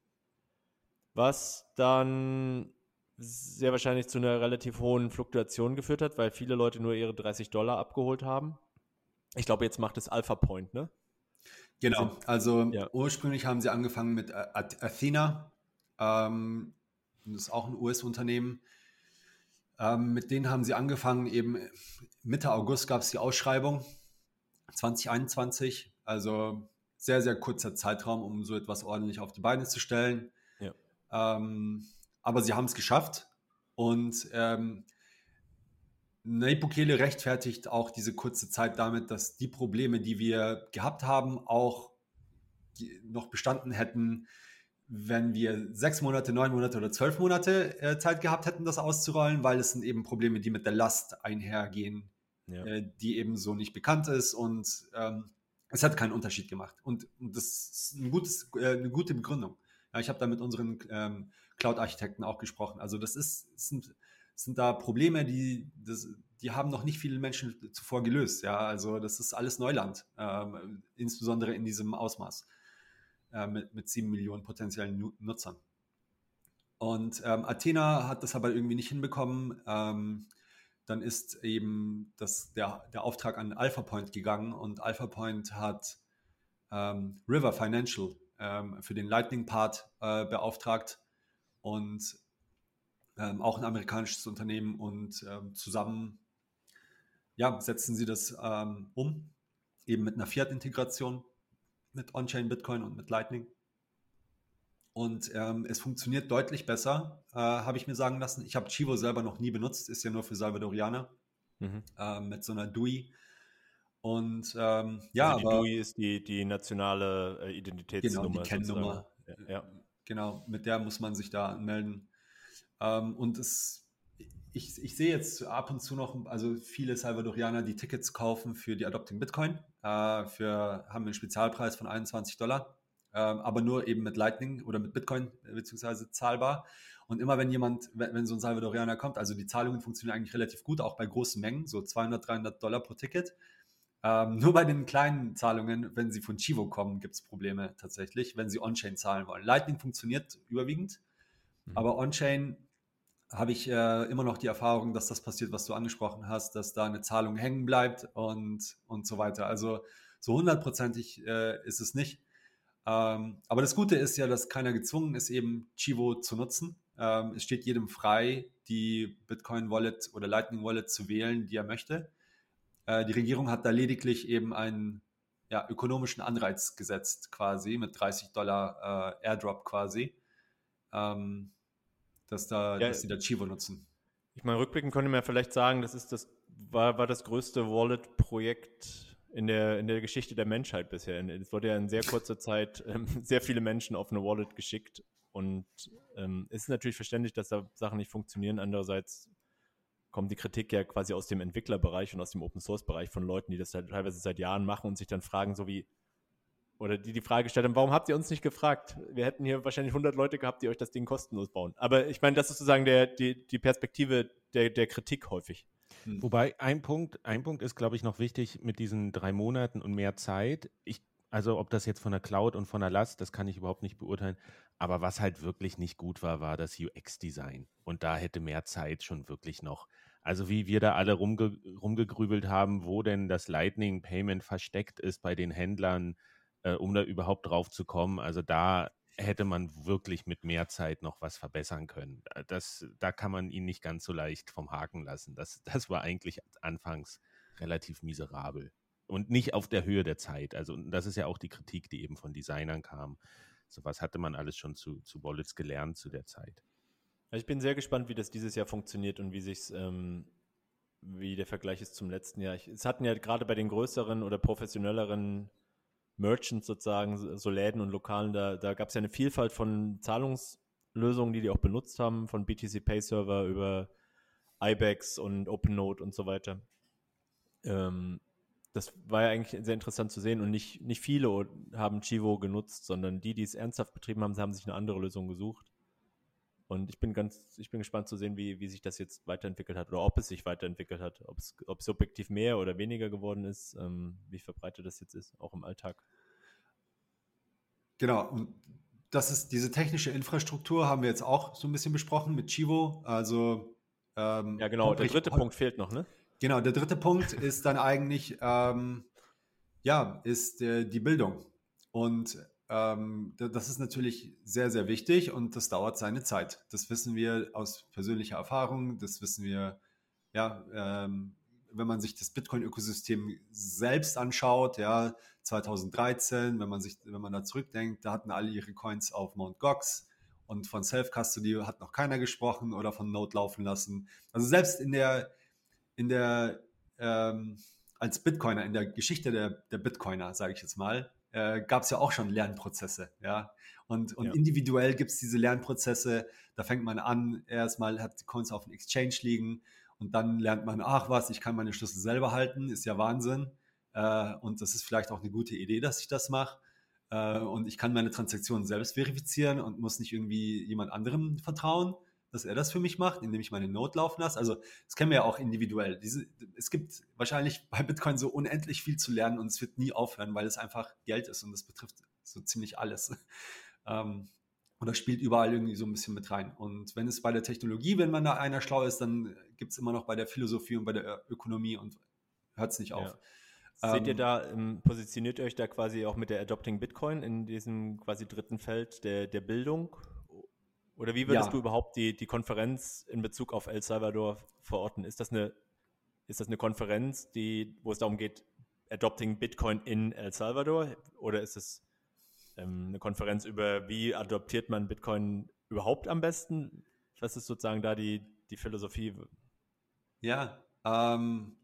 Was dann sehr wahrscheinlich zu einer relativ hohen Fluktuation geführt hat, weil viele Leute nur ihre 30 Dollar abgeholt haben. Ich glaube, jetzt macht es Alpha Point, ne? Genau, also ja. ursprünglich haben sie angefangen mit Athena. Ähm, das ist auch ein US-Unternehmen. Ähm, mit denen haben sie angefangen, eben Mitte August gab es die Ausschreibung 2021. Also sehr, sehr kurzer Zeitraum, um so etwas ordentlich auf die Beine zu stellen. Ja. Ähm, aber sie haben es geschafft. Und ähm, Nayib Bukele rechtfertigt auch diese kurze Zeit damit, dass die Probleme, die wir gehabt haben, auch noch bestanden hätten, wenn wir sechs Monate, neun Monate oder zwölf Monate äh, Zeit gehabt hätten, das auszurollen, weil es sind eben Probleme, die mit der Last einhergehen, ja. äh, die eben so nicht bekannt ist und ähm, es hat keinen Unterschied gemacht. Und, und das ist ein gutes, äh, eine gute Begründung. Ich habe da mit unseren ähm, Cloud-Architekten auch gesprochen. Also das ist, sind, sind da Probleme, die, das, die haben noch nicht viele Menschen zuvor gelöst. Ja, also das ist alles Neuland, ähm, insbesondere in diesem Ausmaß äh, mit, mit sieben Millionen potenziellen Nutzern. Und ähm, Athena hat das aber irgendwie nicht hinbekommen. Ähm, dann ist eben das, der, der Auftrag an AlphaPoint gegangen und AlphaPoint hat ähm, River Financial ähm, für den Lightning-Part äh, beauftragt und ähm, auch ein amerikanisches Unternehmen und ähm, zusammen ja, setzen sie das ähm, um, eben mit einer Fiat-Integration mit On-Chain Bitcoin und mit Lightning. Und ähm, es funktioniert deutlich besser, äh, habe ich mir sagen lassen. Ich habe Chivo selber noch nie benutzt, ist ja nur für Salvadorianer mhm. äh, mit so einer DUI. Und ähm, ja, also die aber, DUI ist die, die nationale äh, Identitätsnummer. Genau, die Kennnummer. Ja, ja. Genau, mit der muss man sich da anmelden. Ähm, und es, ich, ich sehe jetzt ab und zu noch, also viele Salvadorianer, die Tickets kaufen für die Adopting Bitcoin, äh, für, haben einen Spezialpreis von 21 Dollar ähm, aber nur eben mit Lightning oder mit Bitcoin äh, beziehungsweise zahlbar. Und immer wenn jemand, wenn, wenn so ein Salvadorianer kommt, also die Zahlungen funktionieren eigentlich relativ gut, auch bei großen Mengen, so 200, 300 Dollar pro Ticket. Ähm, nur bei den kleinen Zahlungen, wenn sie von Chivo kommen, gibt es Probleme tatsächlich, wenn sie On-Chain zahlen wollen. Lightning funktioniert überwiegend, mhm. aber On-Chain habe ich äh, immer noch die Erfahrung, dass das passiert, was du angesprochen hast, dass da eine Zahlung hängen bleibt und, und so weiter. Also so hundertprozentig äh, ist es nicht. Ähm, aber das Gute ist ja, dass keiner gezwungen ist, eben Chivo zu nutzen. Ähm, es steht jedem frei, die Bitcoin Wallet oder Lightning Wallet zu wählen, die er möchte. Äh, die Regierung hat da lediglich eben einen ja, ökonomischen Anreiz gesetzt, quasi mit 30 Dollar äh, Airdrop quasi, ähm, dass, da, ja, dass sie da Chivo nutzen. Ich meine, rückblickend könnte man ja vielleicht sagen, das ist das, war, war das größte Wallet-Projekt in der, in der Geschichte der Menschheit bisher. Es wurde ja in sehr kurzer Zeit ähm, sehr viele Menschen auf eine Wallet geschickt. Und ähm, es ist natürlich verständlich, dass da Sachen nicht funktionieren. Andererseits kommt die Kritik ja quasi aus dem Entwicklerbereich und aus dem Open Source Bereich von Leuten, die das halt teilweise seit Jahren machen und sich dann fragen, so wie, oder die die Frage stellen, warum habt ihr uns nicht gefragt? Wir hätten hier wahrscheinlich 100 Leute gehabt, die euch das Ding kostenlos bauen. Aber ich meine, das ist sozusagen der, die, die Perspektive der, der Kritik häufig. Hm. Wobei ein Punkt, ein Punkt ist, glaube ich, noch wichtig mit diesen drei Monaten und mehr Zeit. Ich, also ob das jetzt von der Cloud und von der Last, das kann ich überhaupt nicht beurteilen. Aber was halt wirklich nicht gut war, war das UX-Design. Und da hätte mehr Zeit schon wirklich noch. Also wie wir da alle rumge rumgegrübelt haben, wo denn das Lightning Payment versteckt ist bei den Händlern, äh, um da überhaupt drauf zu kommen. Also da hätte man wirklich mit mehr Zeit noch was verbessern können. Das, da kann man ihn nicht ganz so leicht vom Haken lassen. Das, das war eigentlich anfangs relativ miserabel und nicht auf der Höhe der Zeit. Also das ist ja auch die Kritik, die eben von Designern kam. Sowas hatte man alles schon zu, zu Wallets gelernt zu der Zeit. Ich bin sehr gespannt, wie das dieses Jahr funktioniert und wie sich ähm, wie der Vergleich ist zum letzten Jahr. Ich, es hatten ja gerade bei den größeren oder professionelleren Merchants sozusagen, so Läden und Lokalen, da, da gab es ja eine Vielfalt von Zahlungslösungen, die die auch benutzt haben, von BTC Pay Server über IBEX und OpenNote und so weiter. Ähm, das war ja eigentlich sehr interessant zu sehen und nicht, nicht viele haben Chivo genutzt, sondern die, die es ernsthaft betrieben haben, haben sich eine andere Lösung gesucht. Und ich bin ganz, ich bin gespannt zu sehen, wie, wie sich das jetzt weiterentwickelt hat oder ob es sich weiterentwickelt hat, ob es, ob es subjektiv mehr oder weniger geworden ist, ähm, wie verbreitet das jetzt ist, auch im Alltag. Genau, und das ist diese technische Infrastruktur, haben wir jetzt auch so ein bisschen besprochen mit Chivo. Also ähm, ja, genau, der dritte Punkt fehlt noch, ne? Genau, der dritte Punkt ist dann eigentlich, ähm, ja, ist äh, die Bildung. Und ähm, das ist natürlich sehr, sehr wichtig und das dauert seine Zeit. Das wissen wir aus persönlicher Erfahrung, das wissen wir, ja, ähm, wenn man sich das Bitcoin-Ökosystem selbst anschaut, ja, 2013, wenn man sich, wenn man da zurückdenkt, da hatten alle ihre Coins auf Mt. Gox und von Self-Custody hat noch keiner gesprochen oder von Node laufen lassen. Also selbst in der, in der, ähm, als Bitcoiner, in der Geschichte der, der Bitcoiner, sage ich jetzt mal, äh, gab es ja auch schon Lernprozesse, ja. Und, und ja. individuell gibt es diese Lernprozesse, da fängt man an, erstmal hat die Coins auf dem Exchange liegen und dann lernt man, ach was, ich kann meine Schlüssel selber halten, ist ja Wahnsinn. Äh, und das ist vielleicht auch eine gute Idee, dass ich das mache. Äh, und ich kann meine Transaktionen selbst verifizieren und muss nicht irgendwie jemand anderem vertrauen, dass er das für mich macht, indem ich meine Note laufen lasse. Also das kennen wir ja auch individuell. Diese, es gibt wahrscheinlich bei Bitcoin so unendlich viel zu lernen und es wird nie aufhören, weil es einfach Geld ist und das betrifft so ziemlich alles. Ähm, und das spielt überall irgendwie so ein bisschen mit rein. Und wenn es bei der Technologie, wenn man da einer schlau ist, dann gibt es immer noch bei der Philosophie und bei der Ökonomie und hört es nicht auf. Ja. Seht ihr ähm, da, ähm, positioniert ihr euch da quasi auch mit der Adopting Bitcoin in diesem quasi dritten Feld der, der Bildung? Oder wie würdest ja. du überhaupt die, die Konferenz in Bezug auf El Salvador verorten? Ist das eine, ist das eine Konferenz, die, wo es darum geht, Adopting Bitcoin in El Salvador? Oder ist es ähm, eine Konferenz über, wie adoptiert man Bitcoin überhaupt am besten? Was ist sozusagen da die, die Philosophie? Ja, ähm,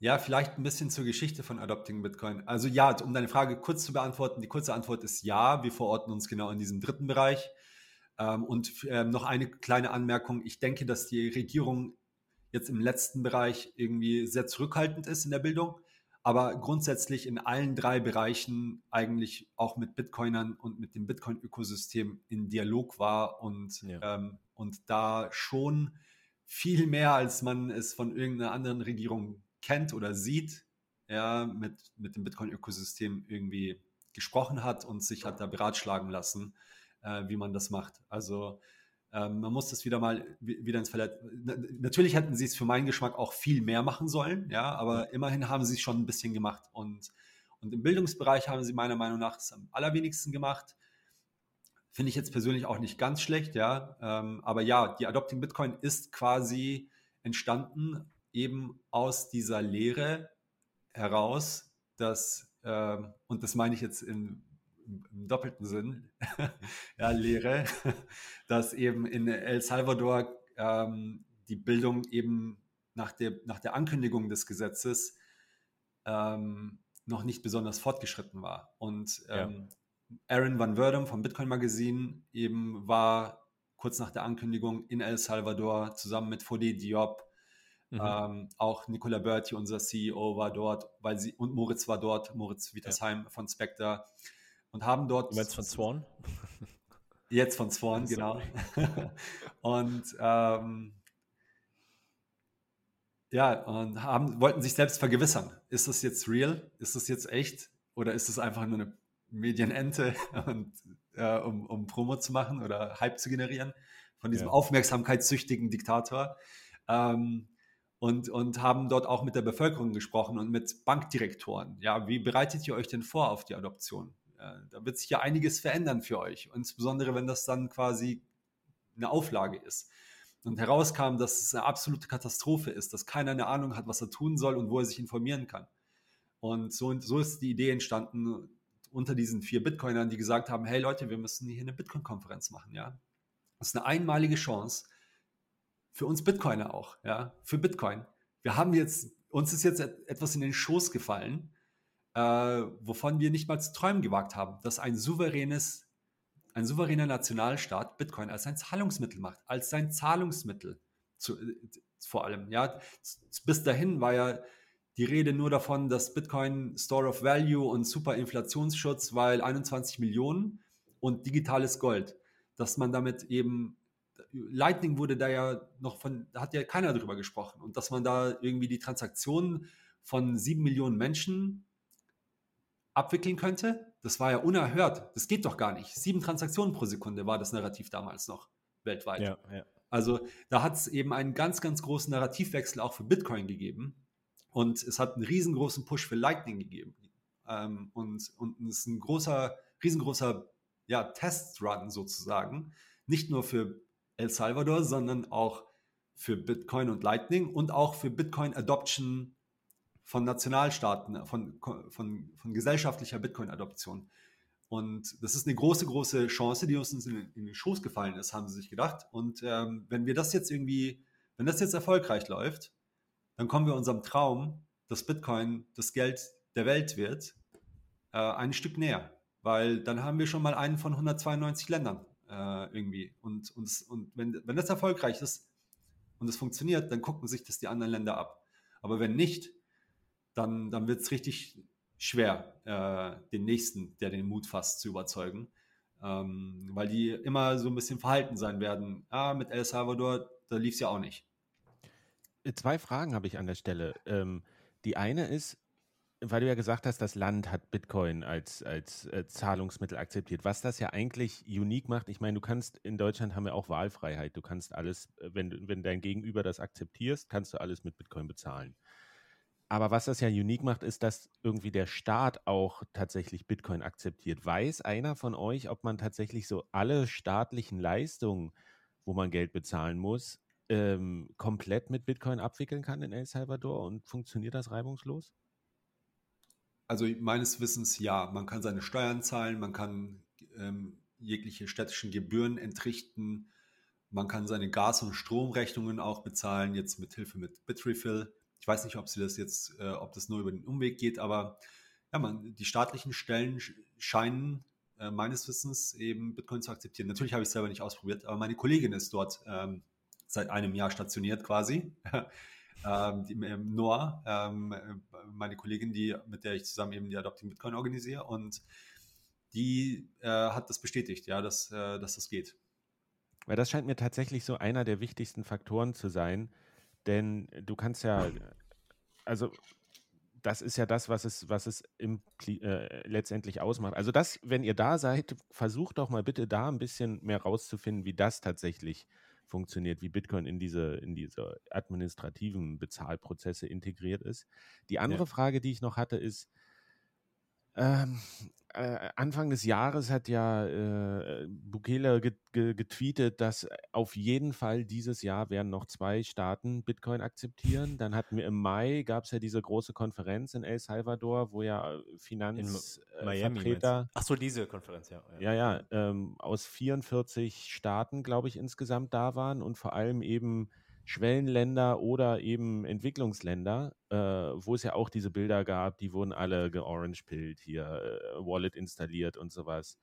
ja, vielleicht ein bisschen zur Geschichte von Adopting Bitcoin. Also ja, um deine Frage kurz zu beantworten, die kurze Antwort ist ja, wir verorten uns genau in diesem dritten Bereich. Ähm, und ähm, noch eine kleine Anmerkung, ich denke, dass die Regierung jetzt im letzten Bereich irgendwie sehr zurückhaltend ist in der Bildung, aber grundsätzlich in allen drei Bereichen eigentlich auch mit Bitcoinern und mit dem Bitcoin-Ökosystem in Dialog war und, ja. ähm, und da schon viel mehr, als man es von irgendeiner anderen Regierung kennt oder sieht, ja, mit, mit dem Bitcoin-Ökosystem irgendwie gesprochen hat und sich hat da beratschlagen lassen, äh, wie man das macht. Also ähm, man muss das wieder mal wieder ins Verlet. Natürlich hätten sie es für meinen Geschmack auch viel mehr machen sollen, ja, aber immerhin haben sie es schon ein bisschen gemacht. Und, und im Bildungsbereich haben sie meiner Meinung nach es am allerwenigsten gemacht. Finde ich jetzt persönlich auch nicht ganz schlecht, ja. Ähm, aber ja, die Adopting Bitcoin ist quasi entstanden eben aus dieser Lehre heraus, dass, äh, und das meine ich jetzt in, im doppelten Sinn, ja, Lehre, dass eben in El Salvador ähm, die Bildung eben nach der, nach der Ankündigung des Gesetzes ähm, noch nicht besonders fortgeschritten war. Und ähm, ja. Aaron Van Werdum vom Bitcoin Magazin eben war kurz nach der Ankündigung in El Salvador zusammen mit Fode Diop Mhm. Ähm, auch Nicola Berti, unser CEO, war dort, weil sie, und Moritz war dort, Moritz Wietersheim ja. von Spectre und haben dort. Jetzt von Swan? Jetzt von Swan, genau. und ähm, ja, und haben, wollten sich selbst vergewissern. Ist das jetzt real? Ist das jetzt echt? Oder ist das einfach nur eine Medienente, und, äh, um, um Promo zu machen oder Hype zu generieren von diesem ja. aufmerksamkeitssüchtigen Diktator? Ähm, und, und haben dort auch mit der Bevölkerung gesprochen und mit Bankdirektoren. Ja, wie bereitet ihr euch denn vor auf die Adoption? Ja, da wird sich ja einiges verändern für euch, insbesondere wenn das dann quasi eine Auflage ist. Und herauskam, dass es eine absolute Katastrophe ist, dass keiner eine Ahnung hat, was er tun soll und wo er sich informieren kann. Und so, so ist die Idee entstanden unter diesen vier Bitcoinern, die gesagt haben, hey Leute, wir müssen hier eine Bitcoin-Konferenz machen, ja. Das ist eine einmalige Chance, für uns Bitcoiner auch, ja, für Bitcoin. Wir haben jetzt, uns ist jetzt etwas in den Schoß gefallen, äh, wovon wir nicht mal zu träumen gewagt haben, dass ein souveränes, ein souveräner Nationalstaat Bitcoin als sein Zahlungsmittel macht, als sein Zahlungsmittel zu, äh, vor allem, ja. Bis dahin war ja die Rede nur davon, dass Bitcoin Store of Value und super Inflationsschutz, weil 21 Millionen und digitales Gold, dass man damit eben Lightning wurde da ja noch von, da hat ja keiner drüber gesprochen. Und dass man da irgendwie die Transaktionen von sieben Millionen Menschen abwickeln könnte, das war ja unerhört. Das geht doch gar nicht. Sieben Transaktionen pro Sekunde war das Narrativ damals noch weltweit. Ja, ja. Also da hat es eben einen ganz, ganz großen Narrativwechsel auch für Bitcoin gegeben. Und es hat einen riesengroßen Push für Lightning gegeben. Ähm, und, und es ist ein großer, riesengroßer ja, Testrun sozusagen. Nicht nur für El Salvador, sondern auch für Bitcoin und Lightning und auch für Bitcoin Adoption von Nationalstaaten, von, von, von gesellschaftlicher Bitcoin-Adoption. Und das ist eine große, große Chance, die uns in, in den Schoß gefallen ist, haben sie sich gedacht. Und ähm, wenn wir das jetzt irgendwie, wenn das jetzt erfolgreich läuft, dann kommen wir unserem Traum, dass Bitcoin das Geld der Welt wird, äh, ein Stück näher. Weil dann haben wir schon mal einen von 192 Ländern äh, irgendwie. Und, und, und wenn, wenn das erfolgreich ist und es funktioniert, dann gucken sich das die anderen Länder ab. Aber wenn nicht, dann, dann wird es richtig schwer, äh, den Nächsten, der den Mut fasst, zu überzeugen. Ähm, weil die immer so ein bisschen verhalten sein werden. Ah, mit El Salvador, da lief es ja auch nicht. Äh, zwei Fragen habe ich an der Stelle. Ähm, die eine ist, weil du ja gesagt hast, das Land hat Bitcoin als, als äh, Zahlungsmittel akzeptiert, was das ja eigentlich unique macht. Ich meine, du kannst, in Deutschland haben wir auch Wahlfreiheit. Du kannst alles, äh, wenn, wenn dein Gegenüber das akzeptierst, kannst du alles mit Bitcoin bezahlen. Aber was das ja unique macht, ist, dass irgendwie der Staat auch tatsächlich Bitcoin akzeptiert. Weiß einer von euch, ob man tatsächlich so alle staatlichen Leistungen, wo man Geld bezahlen muss, ähm, komplett mit Bitcoin abwickeln kann in El Salvador und funktioniert das reibungslos? Also meines Wissens ja. Man kann seine Steuern zahlen, man kann ähm, jegliche städtischen Gebühren entrichten, man kann seine Gas- und Stromrechnungen auch bezahlen, jetzt mit Hilfe mit Bitrefill. Ich weiß nicht, ob sie das jetzt, äh, ob das nur über den Umweg geht, aber ja, man, die staatlichen Stellen scheinen äh, meines Wissens eben Bitcoin zu akzeptieren. Natürlich habe ich es selber nicht ausprobiert, aber meine Kollegin ist dort ähm, seit einem Jahr stationiert quasi. ähm, ähm, Noah, ähm, meine Kollegin, die, mit der ich zusammen eben die Adopting Bitcoin organisiere und die äh, hat das bestätigt, ja, dass, äh, dass das geht. Weil das scheint mir tatsächlich so einer der wichtigsten Faktoren zu sein, denn du kannst ja, also das ist ja das, was es, was es im, äh, letztendlich ausmacht. Also das, wenn ihr da seid, versucht doch mal bitte da ein bisschen mehr rauszufinden, wie das tatsächlich funktioniert, wie Bitcoin in diese, in diese administrativen Bezahlprozesse integriert ist. Die andere ja. Frage, die ich noch hatte, ist, ähm, äh, Anfang des Jahres hat ja äh, Bukele get, get, getweetet, dass auf jeden Fall dieses Jahr werden noch zwei Staaten Bitcoin akzeptieren. Dann hatten wir im Mai, gab es ja diese große Konferenz in El Salvador, wo ja Finanzvertreter... Äh, Ach so, diese Konferenz, ja. Ja, ja, ähm, aus 44 Staaten, glaube ich, insgesamt da waren und vor allem eben Schwellenländer oder eben Entwicklungsländer, äh, wo es ja auch diese Bilder gab, die wurden alle georange-pillt, hier äh, Wallet installiert und sowas.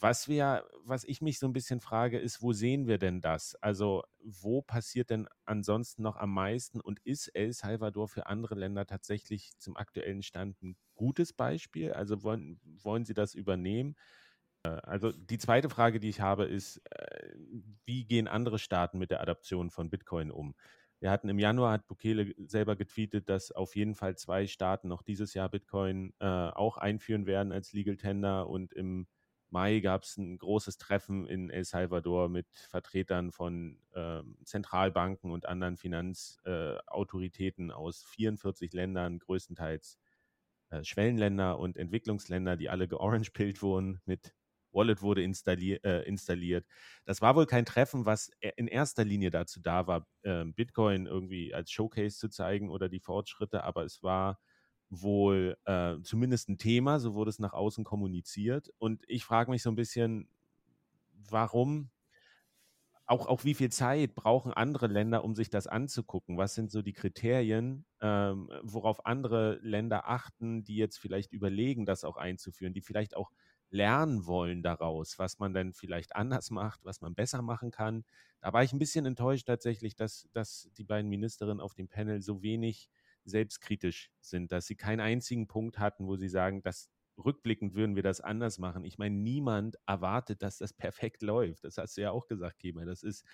Was wir, was ich mich so ein bisschen frage, ist, wo sehen wir denn das? Also, wo passiert denn ansonsten noch am meisten und ist El Salvador für andere Länder tatsächlich zum aktuellen Stand ein gutes Beispiel? Also wollen, wollen Sie das übernehmen? Äh, also die zweite Frage, die ich habe, ist, äh, wie gehen andere Staaten mit der Adaption von Bitcoin um? Wir hatten im Januar, hat Bukele selber getweetet, dass auf jeden Fall zwei Staaten noch dieses Jahr Bitcoin äh, auch einführen werden als Legal Tender und im Mai gab es ein großes Treffen in El Salvador mit Vertretern von äh, Zentralbanken und anderen Finanzautoritäten äh, aus 44 Ländern, größtenteils äh, Schwellenländer und Entwicklungsländer, die alle georange-pillt wurden mit Wallet wurde installier, äh, installiert. Das war wohl kein Treffen, was e, in erster Linie dazu da war, äh, Bitcoin irgendwie als Showcase zu zeigen oder die Fortschritte, aber es war wohl äh, zumindest ein Thema, so wurde es nach außen kommuniziert. Und ich frage mich so ein bisschen, warum auch, auch wie viel Zeit brauchen andere Länder, um sich das anzugucken? Was sind so die Kriterien, ähm, worauf andere Länder achten, die jetzt vielleicht überlegen, das auch einzuführen, die vielleicht auch lernen wollen daraus, was man dann vielleicht anders macht, was man besser machen kann. Da war ich ein bisschen enttäuscht tatsächlich, dass, dass die beiden Ministerinnen auf dem Panel so wenig selbstkritisch sind, dass sie keinen einzigen Punkt hatten, wo sie sagen, dass rückblickend würden wir das anders machen. Ich meine, niemand erwartet, dass das perfekt läuft. Das hast du ja auch gesagt, Kema. Das ist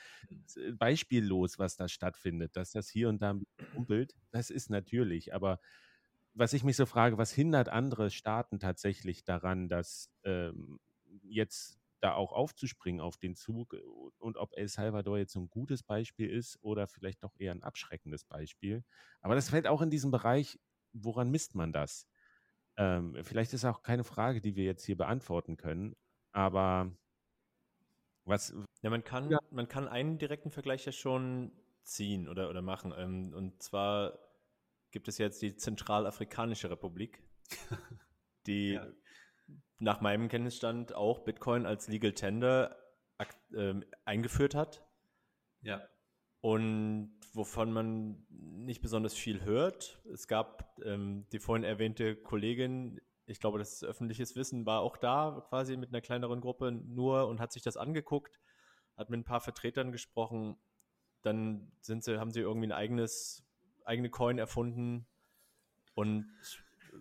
mhm. beispiellos, was da stattfindet. Dass das hier und da humpelt, das ist natürlich. Aber was ich mich so frage, was hindert andere Staaten tatsächlich daran, dass ähm, jetzt da auch aufzuspringen auf den Zug äh, und ob El Salvador jetzt ein gutes Beispiel ist oder vielleicht doch eher ein abschreckendes Beispiel. Aber das fällt auch in diesem Bereich, woran misst man das? Ähm, vielleicht ist auch keine Frage, die wir jetzt hier beantworten können, aber was. Ja, man kann, ja. man kann einen direkten Vergleich ja schon ziehen oder, oder machen. Ähm, und zwar gibt es jetzt die Zentralafrikanische Republik, die ja. nach meinem Kenntnisstand auch Bitcoin als Legal Tender äh, eingeführt hat. Ja. und wovon man nicht besonders viel hört. Es gab ähm, die vorhin erwähnte Kollegin, ich glaube, das öffentliches Wissen, war auch da quasi mit einer kleineren Gruppe nur und hat sich das angeguckt, hat mit ein paar Vertretern gesprochen. Dann sind sie, haben sie irgendwie ein eigenes, eigene Coin erfunden und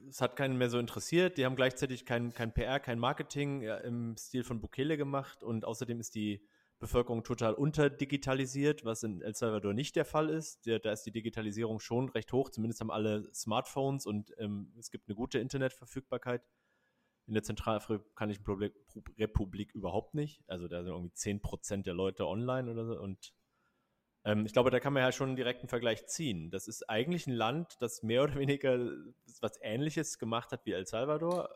es hat keinen mehr so interessiert. Die haben gleichzeitig kein, kein PR, kein Marketing ja, im Stil von Bukele gemacht und außerdem ist die Bevölkerung total unterdigitalisiert, was in El Salvador nicht der Fall ist. Da ist die Digitalisierung schon recht hoch, zumindest haben alle Smartphones und ähm, es gibt eine gute Internetverfügbarkeit. In der Zentralafrikanischen Republik überhaupt nicht. Also da sind irgendwie 10% der Leute online oder so. Und ähm, ich glaube, da kann man ja schon einen direkten Vergleich ziehen. Das ist eigentlich ein Land, das mehr oder weniger was Ähnliches gemacht hat wie El Salvador,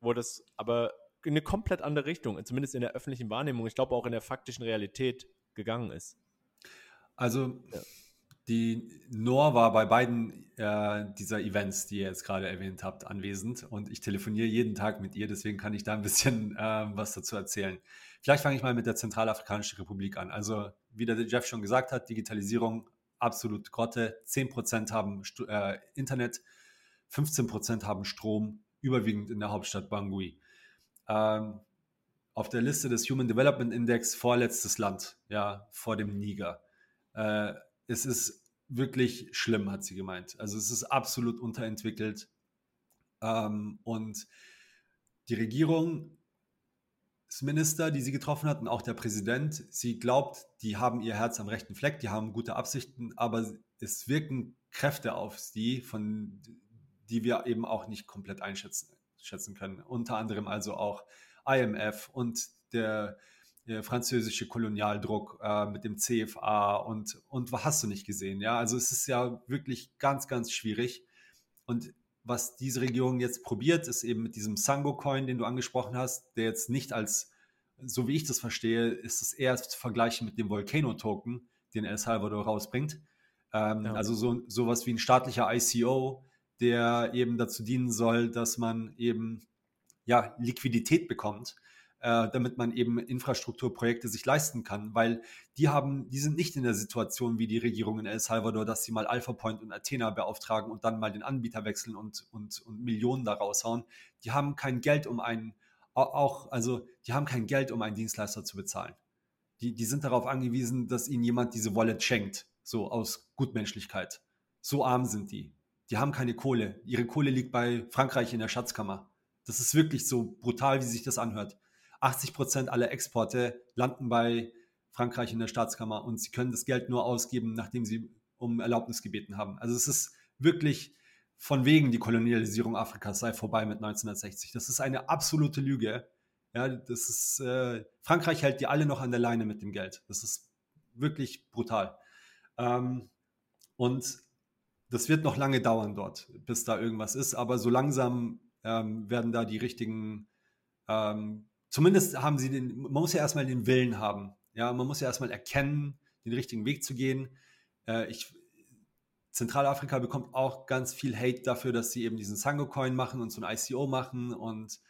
wo das aber in eine komplett andere Richtung, zumindest in der öffentlichen Wahrnehmung, ich glaube auch in der faktischen Realität gegangen ist. Also ja. die Noor war bei beiden äh, dieser Events, die ihr jetzt gerade erwähnt habt, anwesend und ich telefoniere jeden Tag mit ihr, deswegen kann ich da ein bisschen äh, was dazu erzählen. Vielleicht fange ich mal mit der Zentralafrikanischen Republik an. Also wie der Jeff schon gesagt hat, Digitalisierung absolut Grotte. 10% haben äh, Internet, 15% haben Strom, überwiegend in der Hauptstadt Bangui ähm, auf der Liste des Human Development Index vorletztes Land, ja, vor dem Niger. Äh, es ist wirklich schlimm, hat sie gemeint. Also es ist absolut unterentwickelt. Ähm, und die Regierung, Minister, die sie getroffen hat und auch der Präsident, sie glaubt, die haben ihr Herz am rechten Fleck, die haben gute Absichten, aber es wirken Kräfte auf sie, von die wir eben auch nicht komplett einschätzen schätzen können. Unter anderem also auch IMF und der, der französische Kolonialdruck äh, mit dem CFA und, und was hast du nicht gesehen? Ja, also es ist ja wirklich ganz, ganz schwierig. Und was diese Regierung jetzt probiert, ist eben mit diesem Sango-Coin, den du angesprochen hast, der jetzt nicht als, so wie ich das verstehe, ist es eher zu vergleichen mit dem Volcano-Token, den El Salvador rausbringt. Ähm, ja. Also so sowas wie ein staatlicher ICO, der eben dazu dienen soll, dass man eben ja, Liquidität bekommt, äh, damit man eben Infrastrukturprojekte sich leisten kann, weil die haben, die sind nicht in der Situation wie die Regierung in El Salvador, dass sie mal Alpha Point und Athena beauftragen und dann mal den Anbieter wechseln und, und, und Millionen da raushauen. Die haben kein Geld, um einen, auch, also die haben kein Geld, um einen Dienstleister zu bezahlen. Die, die sind darauf angewiesen, dass ihnen jemand diese Wallet schenkt, so aus Gutmenschlichkeit. So arm sind die die haben keine Kohle. Ihre Kohle liegt bei Frankreich in der Schatzkammer. Das ist wirklich so brutal, wie sich das anhört. 80 Prozent aller Exporte landen bei Frankreich in der Staatskammer und sie können das Geld nur ausgeben, nachdem sie um Erlaubnis gebeten haben. Also es ist wirklich von wegen die Kolonialisierung Afrikas sei vorbei mit 1960. Das ist eine absolute Lüge. Ja, das ist äh, Frankreich hält die alle noch an der Leine mit dem Geld. Das ist wirklich brutal. Ähm, und das wird noch lange dauern dort, bis da irgendwas ist, aber so langsam ähm, werden da die richtigen, ähm, zumindest haben sie den, man muss ja erstmal den Willen haben. Ja, man muss ja erstmal erkennen, den richtigen Weg zu gehen. Äh, ich, Zentralafrika bekommt auch ganz viel Hate dafür, dass sie eben diesen Sango-Coin machen und so ein ICO machen und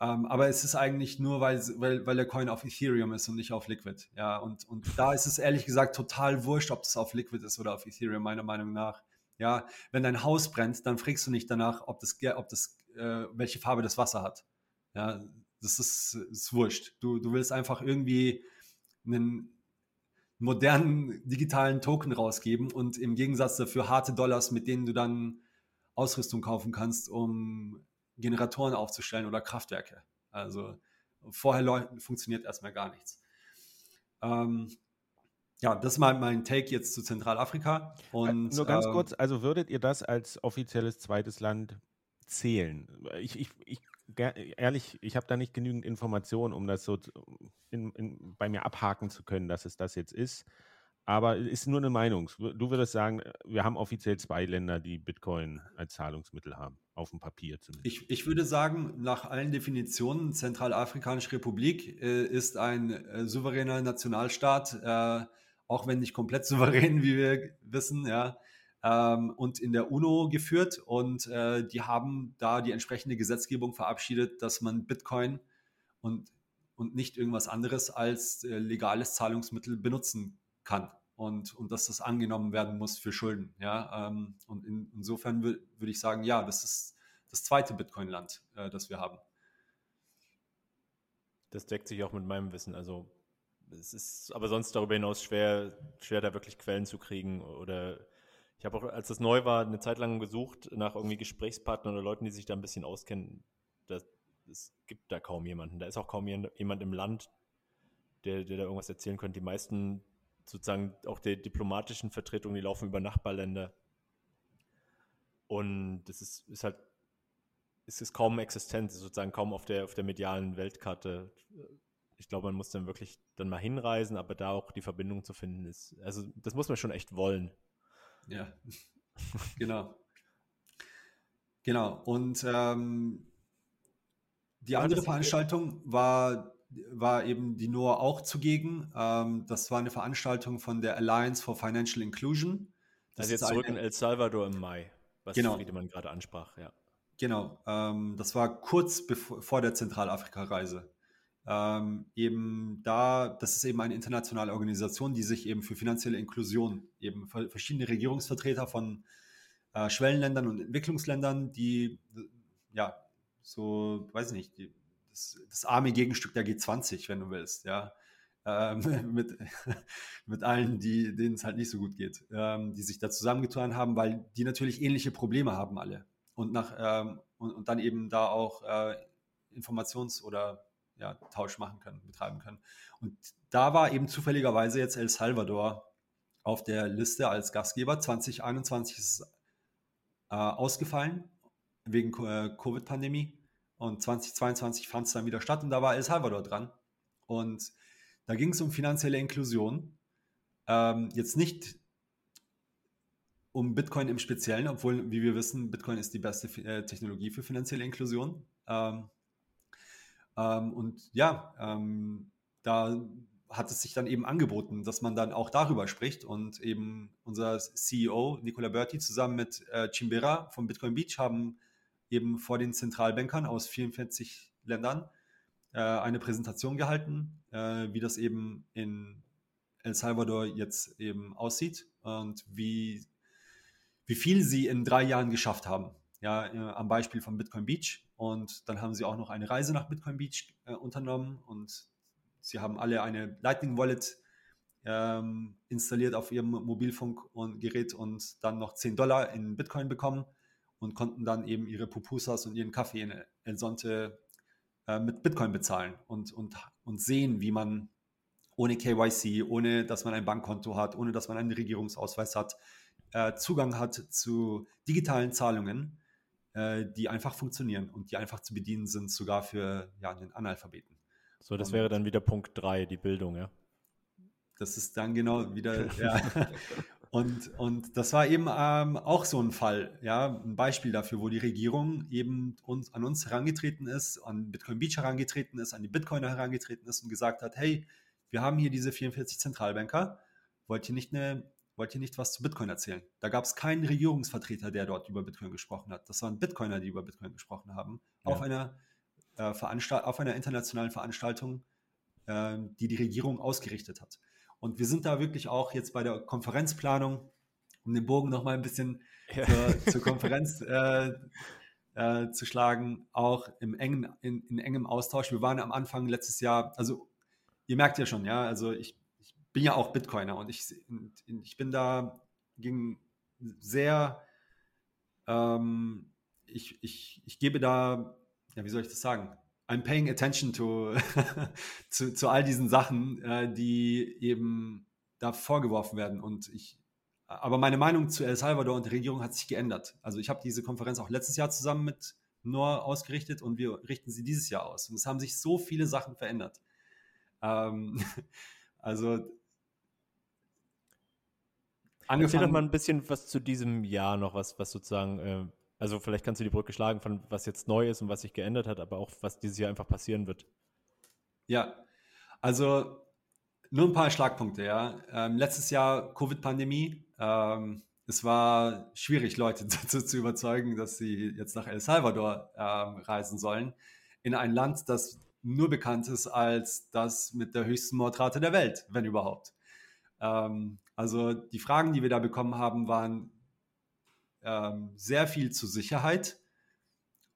ähm, aber es ist eigentlich nur, weil, weil, weil der Coin auf Ethereum ist und nicht auf Liquid. Ja, und, und da ist es ehrlich gesagt total wurscht, ob das auf Liquid ist oder auf Ethereum, meiner Meinung nach. Ja, wenn dein Haus brennt, dann fragst du nicht danach, ob das, ob das, äh, welche Farbe das Wasser hat. Ja, das ist, ist wurscht. Du, du willst einfach irgendwie einen modernen digitalen Token rausgeben und im Gegensatz dafür harte Dollars, mit denen du dann Ausrüstung kaufen kannst, um Generatoren aufzustellen oder Kraftwerke. Also vorher funktioniert erstmal gar nichts. Ähm, ja, das ist mal mein Take jetzt zu Zentralafrika. Und, Nur ganz äh, kurz, also würdet ihr das als offizielles zweites Land zählen? Ich, ich, ich ehrlich, ich habe da nicht genügend Informationen, um das so in, in, bei mir abhaken zu können, dass es das jetzt ist. Aber ist nur eine Meinung. Du würdest sagen, wir haben offiziell zwei Länder, die Bitcoin als Zahlungsmittel haben, auf dem Papier zumindest. Ich, ich würde sagen, nach allen Definitionen, Zentralafrikanische Republik äh, ist ein äh, souveräner Nationalstaat, äh, auch wenn nicht komplett souverän, wie wir wissen, ja, ähm, und in der UNO geführt. Und äh, die haben da die entsprechende Gesetzgebung verabschiedet, dass man Bitcoin und, und nicht irgendwas anderes als äh, legales Zahlungsmittel benutzen kann. und, und dass das angenommen werden muss für Schulden. Ja? Ähm, und in, insofern würde ich sagen, ja, das ist das zweite Bitcoin-Land, äh, das wir haben. Das deckt sich auch mit meinem Wissen. Also es ist aber sonst darüber hinaus schwer, schwer da wirklich Quellen zu kriegen. Oder ich habe auch, als das neu war, eine Zeit lang gesucht nach irgendwie Gesprächspartnern oder Leuten, die sich da ein bisschen auskennen. Das, es gibt da kaum jemanden. Da ist auch kaum jemand im Land, der, der da irgendwas erzählen könnte. Die meisten sozusagen auch die diplomatischen Vertretungen, die laufen über Nachbarländer. Und das ist, ist halt, es ist kaum existent, sozusagen kaum auf der, auf der medialen Weltkarte. Ich glaube, man muss dann wirklich dann mal hinreisen, aber da auch die Verbindung zu finden ist, also das muss man schon echt wollen. Ja, genau. Genau. Und ähm, die andere Veranstaltung war war eben die Noah auch zugegen. Ähm, das war eine Veranstaltung von der Alliance for Financial Inclusion. Das also jetzt zurück eine, in El Salvador im Mai, was genau. Friedemann gerade ansprach, ja. Genau, ähm, das war kurz bevor, vor der Zentralafrika-Reise. Ähm, eben da, das ist eben eine internationale Organisation, die sich eben für finanzielle Inklusion, eben verschiedene Regierungsvertreter von äh, Schwellenländern und Entwicklungsländern, die ja so, weiß ich nicht, die das, das arme Gegenstück der G20, wenn du willst, ja. Ähm, mit, mit allen, denen es halt nicht so gut geht, ähm, die sich da zusammengetan haben, weil die natürlich ähnliche Probleme haben alle. Und, nach, ähm, und, und, dann eben da auch äh, Informations- oder ja, Tausch machen können, betreiben können. Und da war eben zufälligerweise jetzt El Salvador auf der Liste als Gastgeber. 2021 ist äh, ausgefallen wegen äh, Covid-Pandemie. Und 2022 fand es dann wieder statt und da war El Salvador dran. Und da ging es um finanzielle Inklusion. Ähm, jetzt nicht um Bitcoin im Speziellen, obwohl, wie wir wissen, Bitcoin ist die beste äh, Technologie für finanzielle Inklusion. Ähm, ähm, und ja, ähm, da hat es sich dann eben angeboten, dass man dann auch darüber spricht und eben unser CEO Nicola Berti zusammen mit äh, Chimbera von Bitcoin Beach haben eben vor den Zentralbankern aus 44 Ländern äh, eine Präsentation gehalten, äh, wie das eben in El Salvador jetzt eben aussieht und wie, wie viel sie in drei Jahren geschafft haben. Ja, äh, am Beispiel von Bitcoin Beach. Und dann haben sie auch noch eine Reise nach Bitcoin Beach äh, unternommen. Und sie haben alle eine Lightning Wallet ähm, installiert auf ihrem Mobilfunkgerät und dann noch 10 Dollar in Bitcoin bekommen und konnten dann eben ihre Pupusas und ihren Kaffee in El Sonte äh, mit Bitcoin bezahlen und, und, und sehen, wie man ohne KYC, ohne dass man ein Bankkonto hat, ohne dass man einen Regierungsausweis hat, äh, Zugang hat zu digitalen Zahlungen, äh, die einfach funktionieren und die einfach zu bedienen sind, sogar für ja, einen Analphabeten. So, das und, wäre dann wieder Punkt 3, die Bildung, ja? Das ist dann genau wieder, ja. Und, und das war eben ähm, auch so ein Fall, ja, ein Beispiel dafür, wo die Regierung eben uns, an uns herangetreten ist, an Bitcoin Beach herangetreten ist, an die Bitcoiner herangetreten ist und gesagt hat, hey, wir haben hier diese 44 Zentralbanker, wollt ihr nicht, eine, wollt ihr nicht was zu Bitcoin erzählen? Da gab es keinen Regierungsvertreter, der dort über Bitcoin gesprochen hat. Das waren Bitcoiner, die über Bitcoin gesprochen haben, ja. auf, einer, äh, Veranstalt auf einer internationalen Veranstaltung, äh, die die Regierung ausgerichtet hat. Und wir sind da wirklich auch jetzt bei der Konferenzplanung, um den Bogen nochmal ein bisschen ja. zur, zur, Konferenz äh, äh, zu schlagen, auch im engen, in, in, engem Austausch. Wir waren am Anfang letztes Jahr, also ihr merkt ja schon, ja, also ich bin ja auch Bitcoiner und ich, ich bin da ging sehr, ähm, ich, ich, ich gebe da, ja, wie soll ich das sagen? I'm paying attention to, zu, zu all diesen Sachen, äh, die eben da vorgeworfen werden. Und ich, aber meine Meinung zu El Salvador und der Regierung hat sich geändert. Also ich habe diese Konferenz auch letztes Jahr zusammen mit Noor ausgerichtet und wir richten sie dieses Jahr aus. Und es haben sich so viele Sachen verändert. Ähm, also angefangen. Erzähl doch mal ein bisschen was zu diesem Jahr noch, was, was sozusagen äh, also vielleicht kannst du die Brücke schlagen von was jetzt neu ist und was sich geändert hat, aber auch was dieses Jahr einfach passieren wird. Ja, also nur ein paar Schlagpunkte, ja. Ähm, letztes Jahr Covid-Pandemie. Ähm, es war schwierig, Leute dazu zu überzeugen, dass sie jetzt nach El Salvador ähm, reisen sollen. In ein Land, das nur bekannt ist als das mit der höchsten Mordrate der Welt, wenn überhaupt. Ähm, Also die Fragen, die wir da bekommen haben, waren ähm, sehr viel zu Sicherheit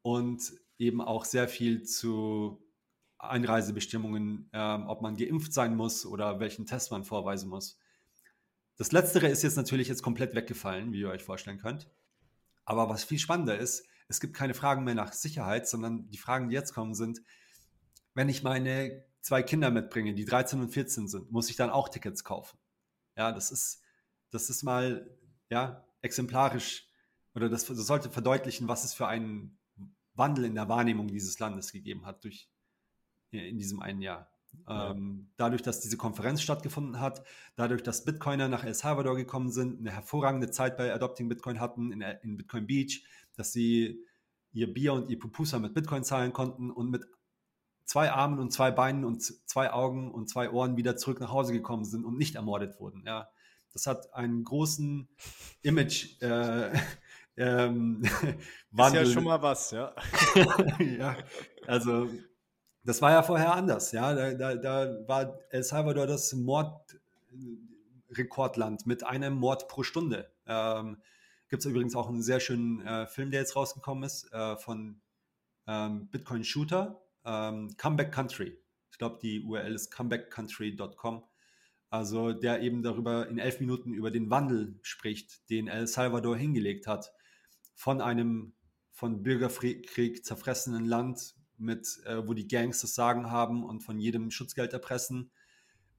und eben auch sehr viel zu Einreisebestimmungen, ähm, ob man geimpft sein muss oder welchen Test man vorweisen muss. Das Letztere ist jetzt natürlich jetzt komplett weggefallen, wie ihr euch vorstellen könnt. Aber was viel spannender ist, es gibt keine Fragen mehr nach Sicherheit, sondern die Fragen, die jetzt kommen, sind, wenn ich meine zwei Kinder mitbringe, die 13 und 14 sind, muss ich dann auch Tickets kaufen? Ja, das ist, das ist mal ja, exemplarisch oder das, das sollte verdeutlichen, was es für einen Wandel in der Wahrnehmung dieses Landes gegeben hat durch in diesem einen Jahr. Ja. Ähm, dadurch, dass diese Konferenz stattgefunden hat, dadurch, dass Bitcoiner nach El Salvador gekommen sind, eine hervorragende Zeit bei Adopting Bitcoin hatten in, in Bitcoin Beach, dass sie ihr Bier und ihr Pupusa mit Bitcoin zahlen konnten und mit zwei Armen und zwei Beinen und zwei Augen und zwei Ohren wieder zurück nach Hause gekommen sind und nicht ermordet wurden. Ja, das hat einen großen Image. Äh, ähm, Wandel. Ist ja schon mal was, ja. ja, also das war ja vorher anders, ja. Da, da, da war El Salvador das Mordrekordland mit einem Mord pro Stunde. Ähm, Gibt es übrigens auch einen sehr schönen äh, Film, der jetzt rausgekommen ist, äh, von ähm, Bitcoin Shooter, ähm, Comeback Country. Ich glaube, die URL ist comebackcountry.com. Also der eben darüber in elf Minuten über den Wandel spricht, den El Salvador hingelegt hat. Von einem von Bürgerkrieg zerfressenen Land mit, äh, wo die Gangs das Sagen haben und von jedem Schutzgeld erpressen,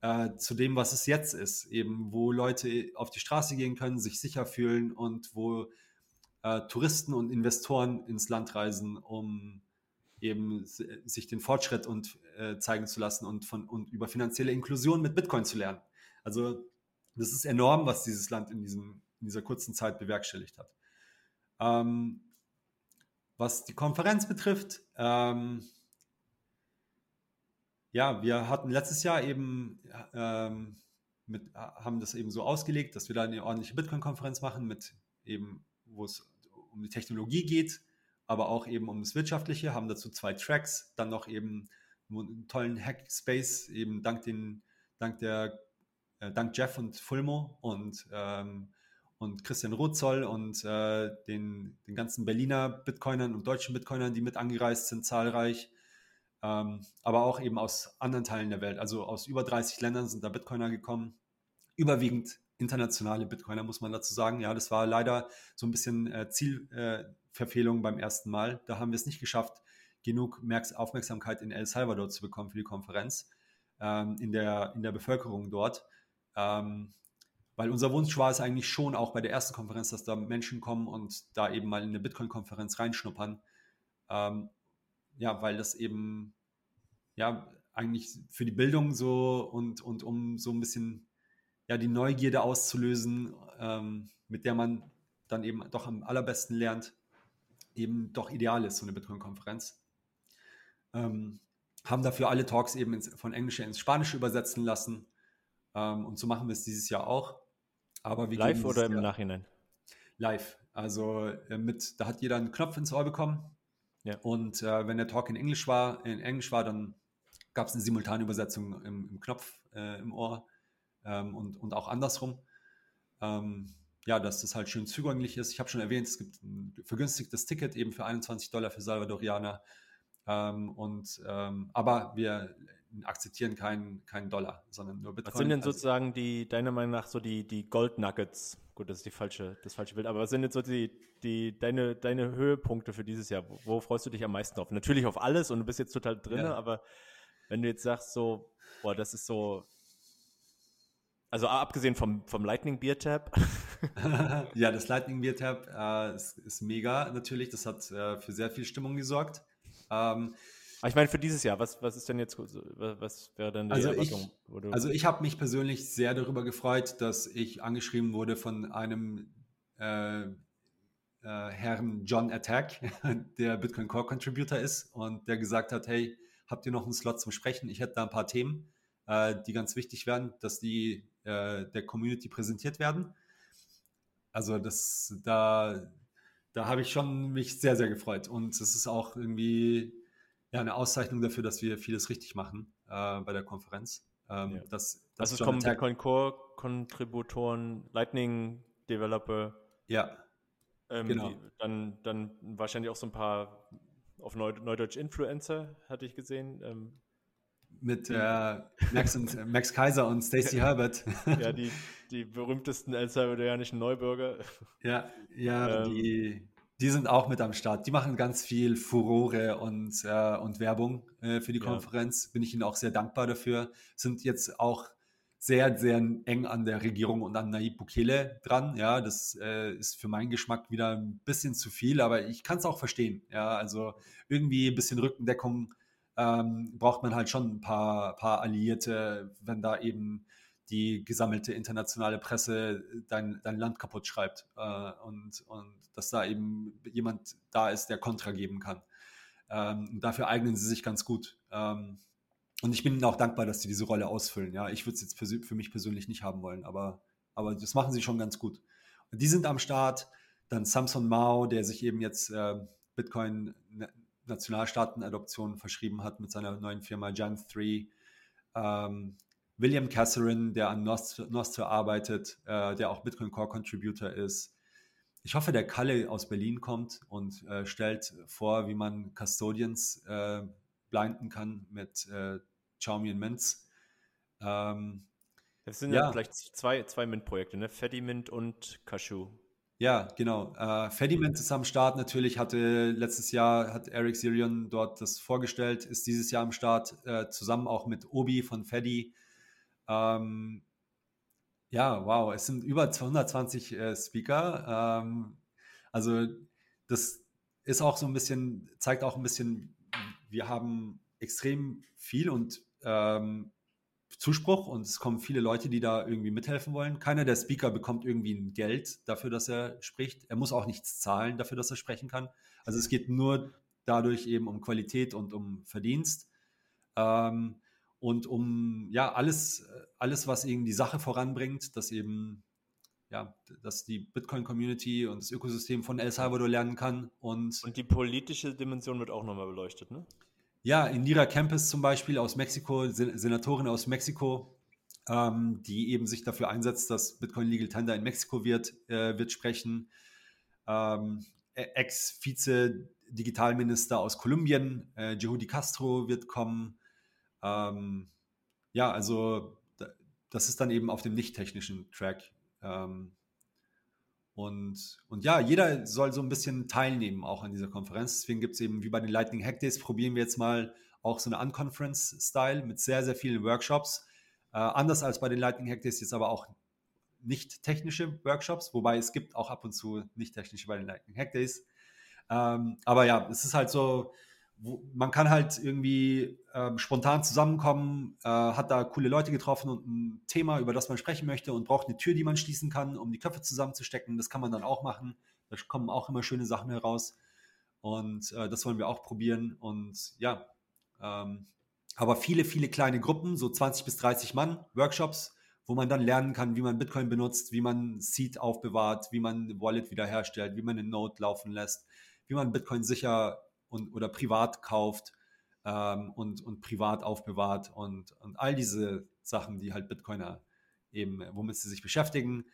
äh, zu dem, was es jetzt ist, eben wo Leute auf die Straße gehen können, sich sicher fühlen und wo äh, Touristen und Investoren ins Land reisen, um eben sich den Fortschritt und äh, zeigen zu lassen und von und über finanzielle Inklusion mit Bitcoin zu lernen. Also das ist enorm, was dieses Land in, diesem, in dieser kurzen Zeit bewerkstelligt hat. Ähm, was die Konferenz betrifft, ähm, ja, wir hatten letztes Jahr eben ähm, mit, haben das eben so ausgelegt, dass wir da eine ordentliche Bitcoin-Konferenz machen, mit eben, wo es um die Technologie geht, aber auch eben um das Wirtschaftliche, haben dazu zwei Tracks, dann noch eben einen tollen Hackspace, eben dank den, dank der, äh, dank Jeff und Fulmo und ähm, und Christian Rotzoll und äh, den, den ganzen Berliner Bitcoinern und deutschen Bitcoinern, die mit angereist sind, zahlreich. Ähm, aber auch eben aus anderen Teilen der Welt. Also aus über 30 Ländern sind da Bitcoiner gekommen. Überwiegend internationale Bitcoiner, muss man dazu sagen. Ja, das war leider so ein bisschen äh, Zielverfehlung äh, beim ersten Mal. Da haben wir es nicht geschafft, genug Aufmerksamkeit in El Salvador zu bekommen für die Konferenz, ähm, in, der, in der Bevölkerung dort. Ähm, weil unser Wunsch war es eigentlich schon auch bei der ersten Konferenz, dass da Menschen kommen und da eben mal in eine Bitcoin-Konferenz reinschnuppern. Ähm, ja, weil das eben ja eigentlich für die Bildung so und, und um so ein bisschen ja die Neugierde auszulösen, ähm, mit der man dann eben doch am allerbesten lernt, eben doch ideal ist, so eine Bitcoin-Konferenz. Ähm, haben dafür alle Talks eben ins, von Englisch ins Spanische übersetzen lassen. Ähm, und so machen wir es dieses Jahr auch. Aber Live oder im Nachhinein? Live. Also äh, mit, da hat jeder einen Knopf ins Ohr bekommen. Ja. Und äh, wenn der Talk in Englisch war, in Englisch war, dann gab es eine simultane Übersetzung im, im Knopf äh, im Ohr ähm, und, und auch andersrum. Ähm, ja, dass das halt schön zugänglich ist. Ich habe schon erwähnt, es gibt ein vergünstigtes Ticket eben für 21 Dollar für Salvadorianer. Ähm, und, ähm, aber wir akzeptieren keinen, keinen Dollar, sondern nur Bitcoin. Was sind denn also sozusagen die, deiner Meinung nach, so die, die Gold Nuggets? Gut, das ist die falsche, das falsche Bild, aber was sind jetzt so die, die, deine, deine Höhepunkte für dieses Jahr? Wo, wo freust du dich am meisten auf? Natürlich auf alles und du bist jetzt total drin, ja. aber wenn du jetzt sagst, so, boah, das ist so, also abgesehen vom, vom Lightning Beer Tab. ja, das Lightning Beer Tab äh, ist, ist, mega natürlich. Das hat äh, für sehr viel Stimmung gesorgt. Ähm, aber ich meine, für dieses Jahr, was, was ist denn jetzt, was wäre denn die also Erwartung? Ich, also ich habe mich persönlich sehr darüber gefreut, dass ich angeschrieben wurde von einem äh, äh, Herrn John Attack, der Bitcoin Core Contributor ist und der gesagt hat, hey, habt ihr noch einen Slot zum Sprechen? Ich hätte da ein paar Themen, äh, die ganz wichtig wären, dass die äh, der Community präsentiert werden. Also das, da, da habe ich schon mich sehr, sehr gefreut und es ist auch irgendwie ja, eine Auszeichnung dafür, dass wir vieles richtig machen äh, bei der Konferenz. Ähm, ja. das, das also es kommen Bitcoin Core Kontributoren, Lightning Developer. Ja. Ähm, genau. Die, dann, dann wahrscheinlich auch so ein paar auf Neu Neudeutsch Influencer, hatte ich gesehen. Ähm, Mit äh, Max, und, Max Kaiser und Stacey Herbert. ja, die, die berühmtesten El Salvadorianischen Neubürger. Ja, ja, ähm, die, die sind auch mit am Start. Die machen ganz viel Furore und, äh, und Werbung äh, für die Konferenz. Bin ich ihnen auch sehr dankbar dafür. Sind jetzt auch sehr, sehr eng an der Regierung und an Nayib Bukele dran. Ja, das äh, ist für meinen Geschmack wieder ein bisschen zu viel, aber ich kann es auch verstehen. Ja, also irgendwie ein bisschen Rückendeckung ähm, braucht man halt schon ein paar, paar Alliierte, wenn da eben die gesammelte internationale Presse dein, dein Land kaputt schreibt äh, und, und dass da eben jemand da ist, der Kontra geben kann. Ähm, dafür eignen sie sich ganz gut. Ähm, und ich bin ihnen auch dankbar, dass sie diese Rolle ausfüllen. Ja, ich würde es jetzt für, für, mich persönlich nicht haben wollen, aber, aber das machen sie schon ganz gut. Und die sind am Start. Dann Samson Mao, der sich eben jetzt äh, Bitcoin Nationalstaaten-Adoption verschrieben hat mit seiner neuen Firma Jan3. Ähm, William Casserin, der an Nostra arbeitet, äh, der auch Bitcoin Core Contributor ist. Ich hoffe, der Kalle aus Berlin kommt und äh, stellt vor, wie man Custodians äh, blinden kann mit äh, Xiaomi und Mints. Ähm, das sind ja, ja vielleicht zwei, zwei Mint-Projekte, ne? Fedimint und Cashew. Ja, genau. Äh, Fediment ist am Start natürlich, hatte letztes Jahr, hat Eric Sirion dort das vorgestellt, ist dieses Jahr am Start, äh, zusammen auch mit Obi von Fedi. Ähm, ja, wow, es sind über 220 äh, Speaker. Ähm, also das ist auch so ein bisschen, zeigt auch ein bisschen, wir haben extrem viel und ähm, Zuspruch und es kommen viele Leute, die da irgendwie mithelfen wollen. Keiner der Speaker bekommt irgendwie ein Geld dafür, dass er spricht. Er muss auch nichts zahlen dafür, dass er sprechen kann. Also es geht nur dadurch eben um Qualität und um Verdienst. Ähm, und um ja alles, alles, was eben die Sache voranbringt, dass eben ja, dass die Bitcoin-Community und das Ökosystem von El Salvador lernen kann. Und, und die politische Dimension wird auch nochmal beleuchtet, ne? Ja, Indira Campus zum Beispiel aus Mexiko, Senatorin aus Mexiko, ähm, die eben sich dafür einsetzt, dass Bitcoin Legal Tender in Mexiko wird, äh, wird sprechen. Ähm, e-, Ex-Vize-Digitalminister aus Kolumbien, äh, Jehudi Castro wird kommen. Ähm, ja, also das ist dann eben auf dem nicht technischen Track. Ähm, und, und ja, jeder soll so ein bisschen teilnehmen auch an dieser Konferenz. Deswegen gibt es eben wie bei den Lightning Hack Days, probieren wir jetzt mal auch so eine Unconference-Style mit sehr, sehr vielen Workshops. Äh, anders als bei den Lightning Hack Days jetzt aber auch nicht technische Workshops, wobei es gibt auch ab und zu nicht technische bei den Lightning Hack Days. Ähm, aber ja, es ist halt so, wo, man kann halt irgendwie ähm, spontan zusammenkommen, äh, hat da coole Leute getroffen und ein Thema, über das man sprechen möchte und braucht eine Tür, die man schließen kann, um die Köpfe zusammenzustecken. Das kann man dann auch machen. Da kommen auch immer schöne Sachen heraus. Und äh, das wollen wir auch probieren. Und ja, ähm, aber viele, viele kleine Gruppen, so 20 bis 30 Mann, Workshops, wo man dann lernen kann, wie man Bitcoin benutzt, wie man Seed aufbewahrt, wie man Wallet wiederherstellt, wie man eine Node laufen lässt, wie man Bitcoin sicher und, oder privat kauft ähm, und, und privat aufbewahrt und, und all diese Sachen, die halt Bitcoiner eben, womit sie sich beschäftigen,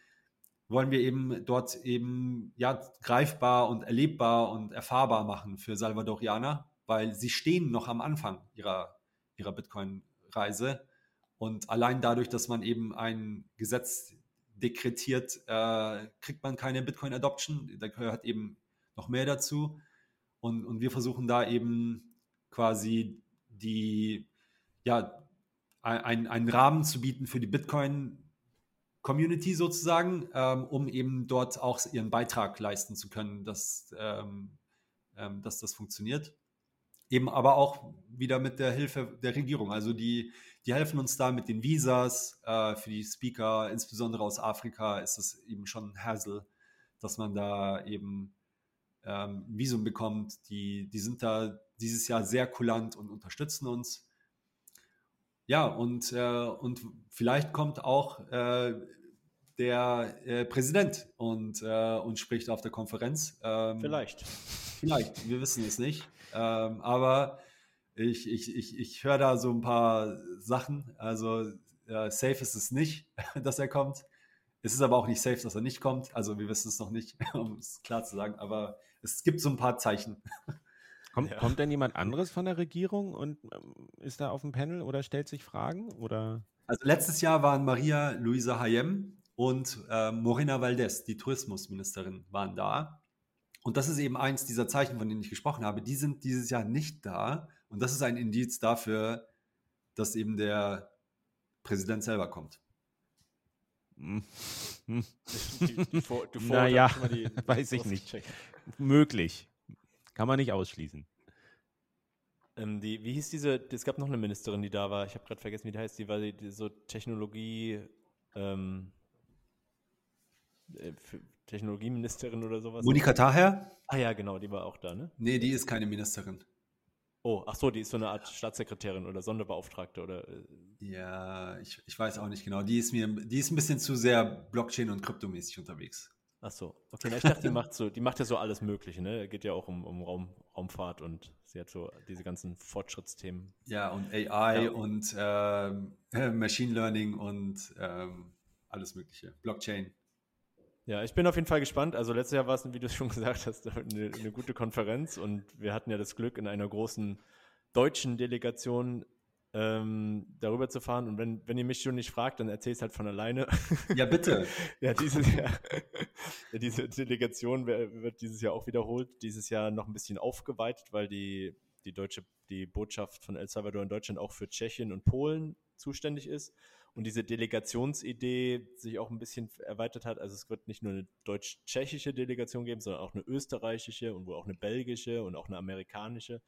wollen wir eben dort eben ja greifbar und erlebbar und erfahrbar machen für Salvadorianer, weil sie stehen noch am Anfang ihrer, ihrer Bitcoin-Reise und allein dadurch, dass man eben ein Gesetz dekretiert, äh, kriegt man keine Bitcoin-Adoption. Da gehört eben noch mehr dazu. Und, und wir versuchen da eben quasi die, ja, ein, einen Rahmen zu bieten für die Bitcoin-Community sozusagen, ähm, um eben dort auch ihren Beitrag leisten zu können, dass, ähm, ähm, dass das funktioniert. Eben aber auch wieder mit der Hilfe der Regierung. Also die, die helfen uns da mit den Visas äh, für die Speaker, insbesondere aus Afrika ist es eben schon ein Hassel, dass man da eben ähm, Visum bekommt. Die, die sind da dieses Jahr sehr kulant und unterstützen uns. Ja, und, äh, und vielleicht kommt auch äh, der äh, Präsident und, äh, und spricht auf der Konferenz. Ähm, vielleicht. Vielleicht, wir wissen es nicht. Ähm, aber ich, ich, ich, ich höre da so ein paar Sachen. Also Äh, safe ist es nicht, dass er kommt. Es ist aber auch nicht safe, dass er nicht kommt. Also wir wissen es noch nicht, um es klar zu sagen. Aber es gibt so ein paar Zeichen. Kommt, ja. kommt denn jemand anderes von der Regierung und ähm, ist da auf dem Panel oder stellt sich Fragen? Oder? Also letztes Jahr waren Maria Luisa Hayem und äh, Morena Valdez, die Tourismusministerin, waren da. Und das ist eben eins dieser Zeichen, von denen ich gesprochen habe. Die sind dieses Jahr nicht da. Und das ist ein Indiz dafür, dass eben der Präsident selber kommt. Hm. Hm. naja, weiß ich nicht. Möglich. Kann man nicht ausschließen. Ähm, die, wie hieß diese, es gab noch eine Ministerin, die da war, ich habe gerade vergessen, wie die heißt, die war die, die so Technologie, ähm, äh, Technologieministerin oder sowas. Monika Taher? Ah ja, genau, die war auch da, ne? Nee, die ist keine Ministerin. Oh, ach so, die ist so eine Art Staatssekretärin oder Sonderbeauftragte oder. Äh, ja, ich, ich weiß auch nicht genau. Die ist mir, die ist ein bisschen zu sehr Blockchain und kryptomäßig unterwegs. Ach so, okay, na, ich dachte, die macht so, die macht ja so alles Mögliche, ne? Geht ja auch um, um Raum, Raumfahrt und sie hat so diese ganzen Fortschrittsthemen. Ja, und AI ja. und äh, Machine Learning und ähm, alles Mögliche. Blockchain. Ja, ich bin auf jeden Fall gespannt. Also letztes Jahr war es, wie du es schon gesagt hast, eine, eine, gute Konferenz und wir hatten ja das Glück, in einer großen deutschen Delegation ähm, darüber zu fahren. Und wenn, wenn ihr mich schon nicht fragt, dann erzähl es halt von alleine. Ja, bitte. ja, dieses Jahr, ja, diese Delegation wird dieses Jahr auch wiederholt. Dieses Jahr noch ein bisschen aufgeweitet, weil die, die deutsche, die Botschaft von El Salvador in Deutschland auch für Tschechien und Polen zuständig ist und diese Delegationsidee sich auch ein bisschen erweitert hat. Also es wird nicht nur eine deutsch-tschechische Delegation geben, sondern auch eine österreichische und wohl auch eine belgische und auch eine amerikanische.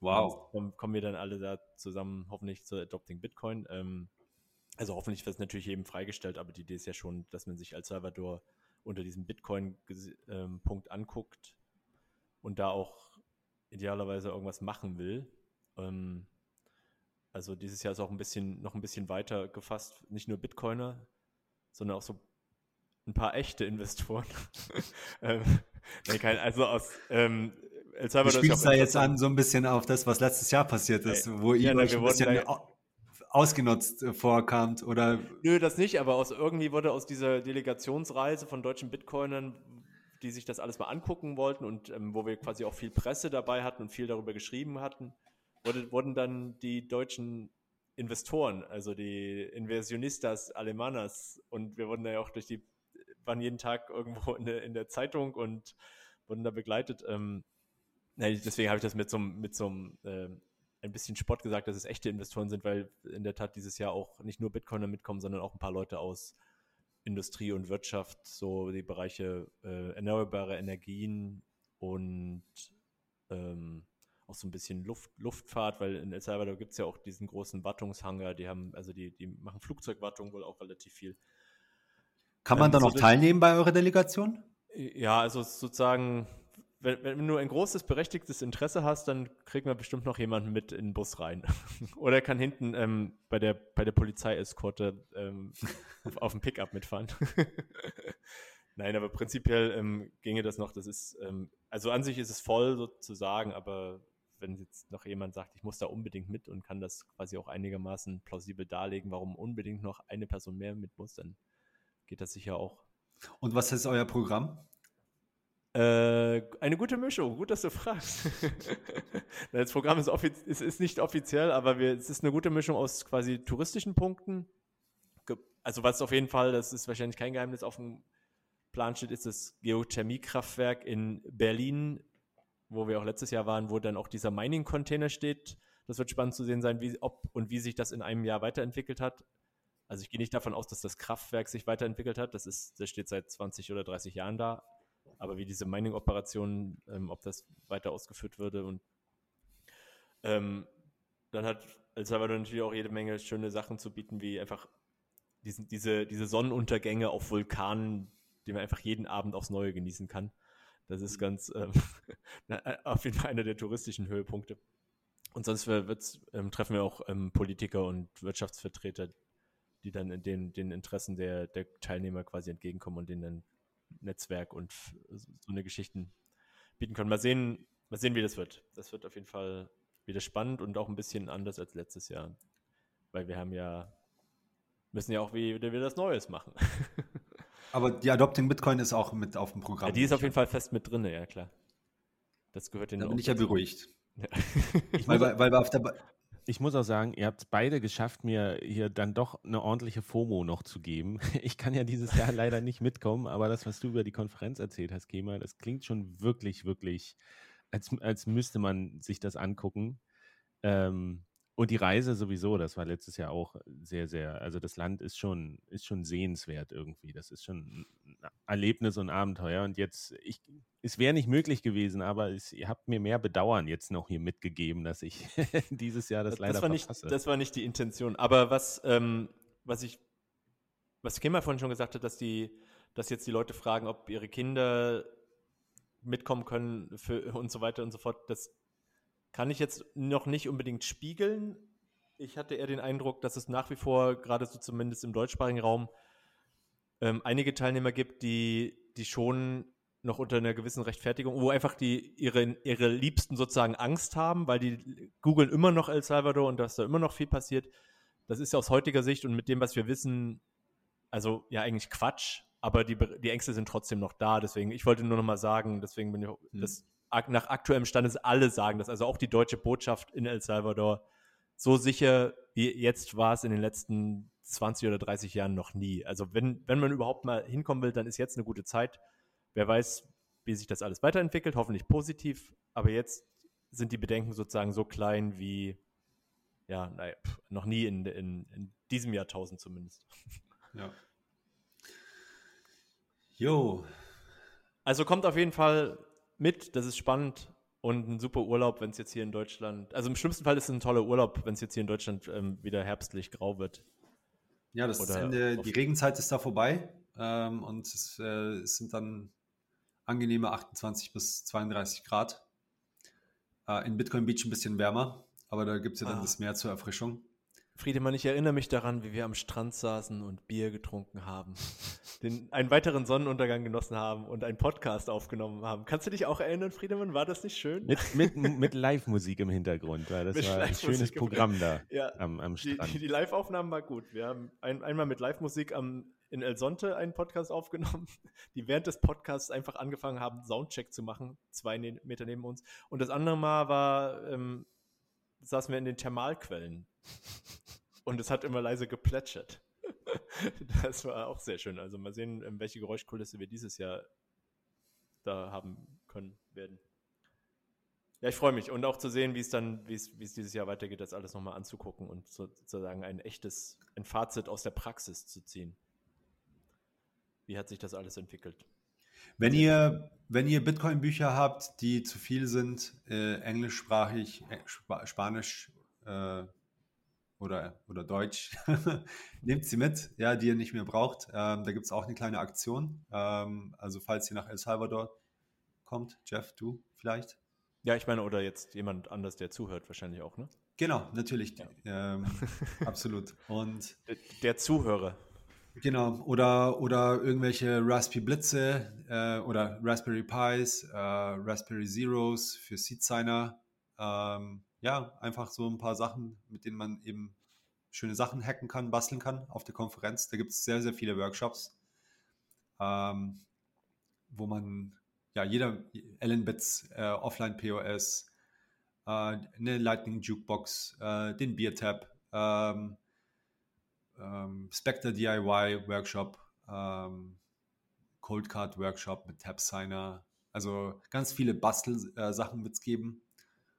Wow. Dann kommen wir dann alle da zusammen, hoffentlich zu Adopting Bitcoin. Ähm, also hoffentlich wird es natürlich jedem freigestellt, aber die Idee ist ja schon, dass man sich als Salvador unter diesem Bitcoin-Punkt anguckt und da auch idealerweise irgendwas machen will. Ähm, also dieses Jahr ist auch ein bisschen, noch ein bisschen weiter gefasst, nicht nur Bitcoiner, sondern auch so ein paar echte Investoren. ähm, also aus ähm, El Salvador. Du spielst da jetzt an so ein bisschen auf das, was letztes Jahr passiert ist, wo ihr ja, euch ein bisschen ausgenutzt äh, vorkamt oder? Nö, das nicht, aber aus irgendwie wurde aus dieser Delegationsreise von deutschen Bitcoinern, die sich das alles mal angucken wollten und ähm, wo wir quasi auch viel Presse dabei hatten und viel darüber geschrieben hatten, wurde, wurden dann die deutschen Investoren, also die Inversionistas Alemanas, und wir wurden ja auch durch die, waren jeden Tag irgendwo in der, in der Zeitung und wurden da begleitet. Ähm, deswegen habe ich das mit so, mit so einem äh, ein bisschen Spott gesagt, dass es echte Investoren sind, weil in der Tat dieses Jahr auch nicht nur Bitcoiner mitkommen, sondern auch ein paar Leute aus Industrie und Wirtschaft, so die Bereiche äh, erneuerbare Energien und ähm, auch so ein bisschen Luft, Luftfahrt, weil in El Salvador gibt es ja auch diesen großen Wartungshanger, die haben, also die, die machen Flugzeugwartung wohl auch relativ viel. Kann man ähm, dann so auch teilnehmen bei eurer Delegation? Ja, also sozusagen, wenn, wenn, du ein großes, berechtigtes Interesse hast, dann kriegen wir bestimmt noch jemanden mit in den Bus rein. Oder kann hinten ähm, bei der, bei der Polizeieskorte ähm, auf, auf dem Pickup mitfahren. Nein, aber prinzipiell ähm, ginge das noch. Das ist, ähm, also an sich ist es voll sozusagen, aber wenn jetzt noch jemand sagt, ich muss da unbedingt mit und kann das quasi auch einigermaßen plausibel darlegen, warum unbedingt noch eine Person mehr mit muss, dann geht das sicher auch. Und was ist euer Programm? Äh, eine gute Mischung, gut, dass du fragst. das Programm ist, ist, ist, nicht offiziell, aber wir, es ist eine gute Mischung aus quasi touristischen Punkten. Also was auf jeden Fall, das ist wahrscheinlich kein Geheimnis, auf dem Plan steht, ist das Geothermiekraftwerk in Berlin wo wir auch letztes Jahr waren, wo dann auch dieser Mining-Container steht. Das wird spannend zu sehen sein, wie, ob und wie sich das in einem Jahr weiterentwickelt hat. Also ich gehe nicht davon aus, dass das Kraftwerk sich weiterentwickelt hat. Das, ist, das steht seit 20 oder 30 Jahren da. Aber wie diese Mining-Operationen, ähm, ob das weiter ausgeführt würde. Und ähm, dann hat El Salvador natürlich auch jede Menge schöne Sachen zu bieten, wie einfach diesen, diese, diese Sonnenuntergänge auf Vulkanen, die man einfach jeden Abend aufs Neue genießen kann. Das ist ganz ähm, äh, auf jeden Fall einer der touristischen Höhepunkte. Und sonst ähm, treffen wir auch ähm, Politiker und Wirtschaftsvertreter, die dann den, den Interessen der, der Teilnehmer quasi entgegenkommen und denen dann Netzwerk und so eine Geschichten bieten können. Mal sehen, mal sehen, wie das wird. Das wird auf jeden Fall wieder spannend und auch ein bisschen anders als letztes Jahr. Weil wir haben ja müssen ja auch wieder, wieder das Neues machen. Aber die Adopting Bitcoin ist auch mit auf dem Programm. Ja, die ist auf jeden Fall fest mit drin, ja klar. Das gehört den Da bin ich ja beruhigt. Ja. Ich weil, weil, weil wir auf der, ich muss auch sagen, ihr habt beide geschafft, mir hier dann doch eine ordentliche FOMO noch zu geben. Ich kann ja dieses Jahr leider nicht mitkommen, aber das, was du über die Konferenz erzählt hast, Kemal, das klingt schon wirklich, wirklich, als, als müsste man sich das angucken. Ähm, und die Reise sowieso, das war letztes Jahr auch sehr, sehr, also das Land ist schon, ist schon sehenswert irgendwie. Das ist schon ein Erlebnis und Abenteuer. Und jetzt, ich, es wäre nicht möglich gewesen, aber es, ihr habt mir mehr Bedauern jetzt noch hier mitgegeben, dass ich dieses Jahr das, das leider war nicht, verpasse. Das war nicht die Intention. Aber was, ähm, was ich, was Kimmer vorhin schon gesagt hat, dass die, dass jetzt die Leute fragen, ob ihre Kinder mitkommen können für, und so weiter und so fort, das kann ich jetzt noch nicht unbedingt spiegeln. Ich hatte eher den Eindruck, dass es nach wie vor, gerade so zumindest im deutschsprachigen Raum, ähm, einige Teilnehmer gibt, die, die schon noch unter einer gewissen Rechtfertigung, wo einfach die ihre, ihre Liebsten sozusagen Angst haben, weil die googeln immer noch El Salvador und dass da immer noch viel passiert. Das ist ja aus heutiger Sicht und mit dem, was wir wissen, also ja eigentlich Quatsch, aber die, die Ängste sind trotzdem noch da. Deswegen, ich wollte nur noch mal sagen, deswegen bin ich, hm. das nach aktuellem Stand ist alle sagen das, also auch die deutsche Botschaft in El Salvador, so sicher wie jetzt war es in den letzten 20 oder 30 Jahren noch nie. Also wenn, wenn man überhaupt mal hinkommen will, dann ist jetzt eine gute Zeit. Wer weiß, wie sich das alles weiterentwickelt, hoffentlich positiv, aber jetzt sind die Bedenken sozusagen so klein wie ja, naja, noch nie in, in, in diesem Jahrtausend zumindest. Ja. Jo. Also kommt auf jeden Fall mit, das ist spannend und ein super Urlaub, wenn es jetzt hier in Deutschland, also im schlimmsten Fall ist es ein toller Urlaub, wenn es jetzt hier in Deutschland ähm, wieder herbstlich grau wird. Ja, das Ende, die Regenzeit ist da vorbei ähm, und es, äh, es, sind dann angenehme 28 bis 32 Grad. Äh, in Bitcoin Beach ein bisschen wärmer, aber da gibt es ja dann ah. das Meer zur Erfrischung. Friedemann, ich erinnere mich daran, wie wir am Strand saßen und Bier getrunken haben, den, einen weiteren Sonnenuntergang genossen haben und einen Podcast aufgenommen haben. Kannst du dich auch erinnern, Friedemann? War das nicht schön? Mit, mit, mit Live-Musik im Hintergrund, weil das mit war ein schönes Programm da ja, am, am Strand. Die, die Live-Aufnahmen war gut. Wir haben ein, einmal mit Live-Musik in El Sonte einen Podcast aufgenommen, die während des Podcasts einfach angefangen haben, Soundcheck zu machen, zwei ne-, Meter neben uns. Und das andere Mal war, ähm, saßen wir in den Thermalquellen und es hat immer leise geplätschert. das war auch sehr schön. Also mal sehen, ähm, welche Geräuschkulisse wir dieses Jahr da haben können werden. Ja, ich freue mich und auch zu sehen, wie es dann, wie es, wie es dieses Jahr weitergeht, das alles nochmal anzugucken und sozusagen ein echtes, ein Fazit aus der Praxis zu ziehen. Wie hat sich das alles entwickelt? Wenn ihr, wenn ihr Bitcoin-Bücher habt, die zu viel sind, äh, englischsprachig, äh, Sp Spanisch, äh, oder, oder Deutsch, nehmt sie mit, ja, die ihr nicht mehr braucht. Ähm, da gibt es auch eine kleine Aktion. Ähm, also falls ihr nach El Salvador kommt, Jeff, du vielleicht? Ja, ich meine, oder jetzt jemand anders, der zuhört, wahrscheinlich auch, ne? Genau, natürlich. Ja. Ähm, absolut. Und der, der, Zuhörer. Genau, oder, oder irgendwelche Raspberry Blitze äh, oder Raspberry Pis, äh, Raspberry Zeros für Seed Signer. Ähm, ja, einfach so ein paar Sachen, mit denen man eben schöne Sachen hacken kann, basteln kann auf der Konferenz. Da gibt es sehr, sehr viele Workshops, ähm, wo man, ja, jeder LN-Bits, äh, Offline-POS, äh, eine Lightning Jukebox, äh, den Beer Tab, ähm, ähm, Spectre DIY Workshop, ähm, Cold Card Workshop mit Tab Signer. Also ganz viele Bastelsachen wird es geben.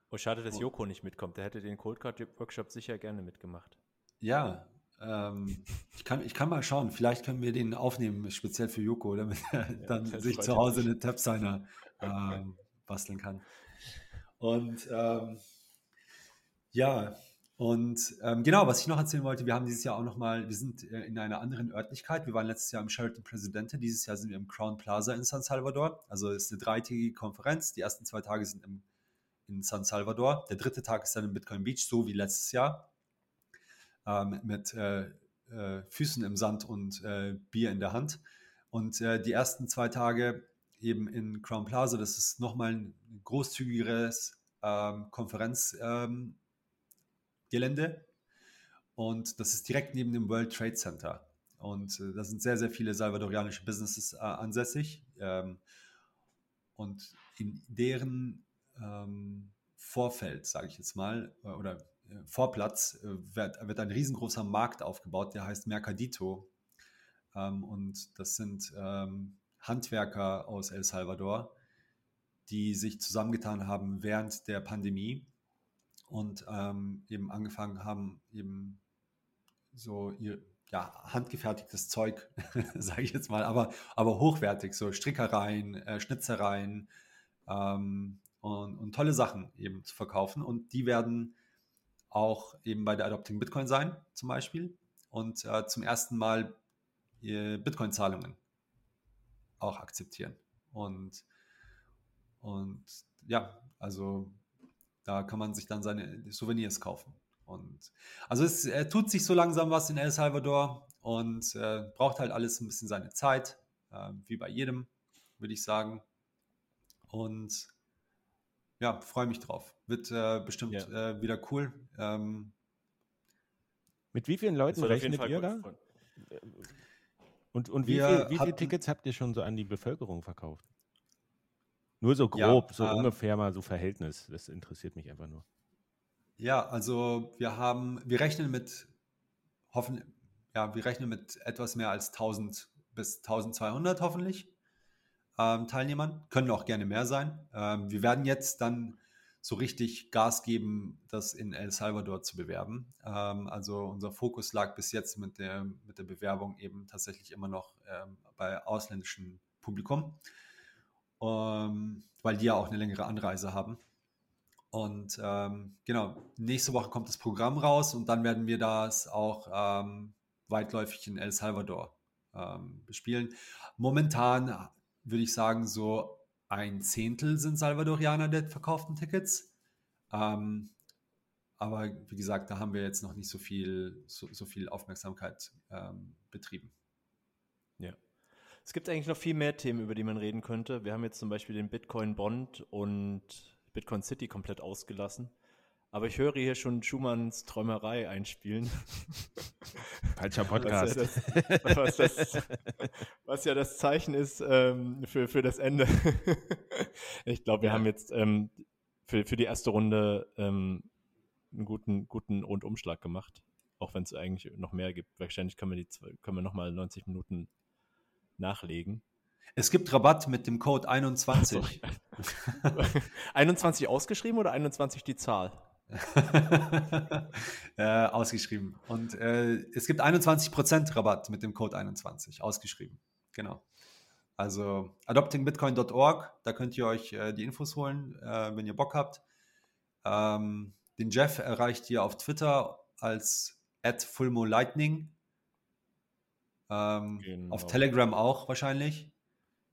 Oh, schade, dass oh. Joko nicht mitkommt. Der hätte den Cold Card Workshop sicher gerne mitgemacht. Ja, ähm, ich, kann, ich kann mal schauen. Vielleicht können wir den aufnehmen, speziell für Joko, damit er ja, dann sich zu Hause eine Tab-Signer ähm, basteln kann. Und ähm, ja, und ähm, genau, was ich noch erzählen wollte, wir haben dieses Jahr auch nochmal, wir sind äh, in einer anderen Örtlichkeit. Wir waren letztes Jahr im Sheraton Presidente, dieses Jahr sind wir im Crown Plaza in San Salvador. Also es ist eine dreitägige Konferenz. Die ersten zwei Tage sind im in San Salvador. Der dritte Tag ist dann in Bitcoin Beach, so wie letztes Jahr, ähm, mit äh, äh, Füßen im Sand und äh, Bier in der Hand. Und äh, die ersten zwei Tage eben in Crown Plaza, das ist nochmal ein großzügigeres ähm, Konferenzgelände. Ähm, und das ist direkt neben dem World Trade Center. Und äh, da sind sehr, sehr viele salvadorianische Businesses äh, ansässig. Ähm, und in deren ähm, Vorfeld, sage ich jetzt mal, äh, oder äh, Vorplatz, äh, wird, wird, ein riesengroßer Markt aufgebaut, der heißt Mercadito. Ähm, und das sind ähm, Handwerker aus El Salvador, die sich zusammengetan haben während der Pandemie und ähm, eben angefangen haben, eben so ihr ja, handgefertigtes Zeug, sage ich jetzt mal, aber, aber hochwertig, so Strickereien, äh, Schnitzereien ähm, und, und tolle Sachen eben zu verkaufen. Und die werden auch eben bei der Adopting Bitcoin sein, zum Beispiel. Und äh, zum ersten Mal Bitcoin-Zahlungen auch akzeptieren. Und, und ja, also da kann man sich dann seine Souvenirs kaufen. Und also es äh, tut sich so langsam was in El Salvador und äh, braucht halt alles ein bisschen seine Zeit, äh, wie bei jedem, würde ich sagen. Und ja, freue mich drauf. Wird äh, bestimmt ja. Äh, wieder cool. Ähm, Mit wie vielen Leuten rechnet ihr da? Und, und wie, viel, wie viele Tickets habt ihr schon so an die Bevölkerung verkauft? Nur so grob, ja, so äh, ungefähr mal so Verhältnis. Das interessiert mich einfach nur. Ja, also wir haben, wir rechnen mit, hoffen, ja, wir rechnen mit etwas mehr als 1000 bis 1200 hoffentlich ähm, Teilnehmern. Können auch gerne mehr sein. Ähm, wir werden jetzt dann so richtig Gas geben, das in El Salvador zu bewerben. Ähm, also unser Fokus lag bis jetzt mit der, mit der Bewerbung eben tatsächlich immer noch ähm, bei ausländischem Publikum, ähm, weil die ja auch eine längere Anreise haben. Und ähm, genau, nächste Woche kommt das Programm raus und dann werden wir das auch weitläufig in El Salvador bespielen. Momentan würde ich sagen, so ein Zehntel sind Salvadorianer der verkauften Tickets. Ähm, aber wie gesagt, da haben wir jetzt noch nicht so viel, so, so viel Aufmerksamkeit ähm, betrieben. Ja. Es gibt eigentlich noch viel mehr Themen, über die man reden könnte. Wir haben jetzt zum Beispiel den Bitcoin Bond und Bitcoin City komplett ausgelassen. Aber ich höre hier schon Schumanns Träumerei einspielen. Falscher Podcast. Was ja das, was das, was ja das Zeichen ist ähm, für, für das Ende. ich glaube, wir ja. haben jetzt ähm, für, für die erste Runde ähm, einen guten, guten Rundumschlag gemacht. Auch wenn es eigentlich noch mehr gibt. Wahrscheinlich können wir, die, können wir nochmal 90 Minuten nachlegen. Es gibt Rabatt mit dem Code 21. 21 ausgeschrieben oder 21 die Zahl? äh, ausgeschrieben. Und äh, es gibt 21% Rabatt mit dem Code 21, ausgeschrieben. Genau. Also adoptingbitcoin.org, da könnt ihr euch äh, die Infos holen, äh, wenn ihr Bock habt. Ähm, den Jeff erreicht ihr auf Twitter als @fulmolightning. Ähm, genau. Auf Telegram auch wahrscheinlich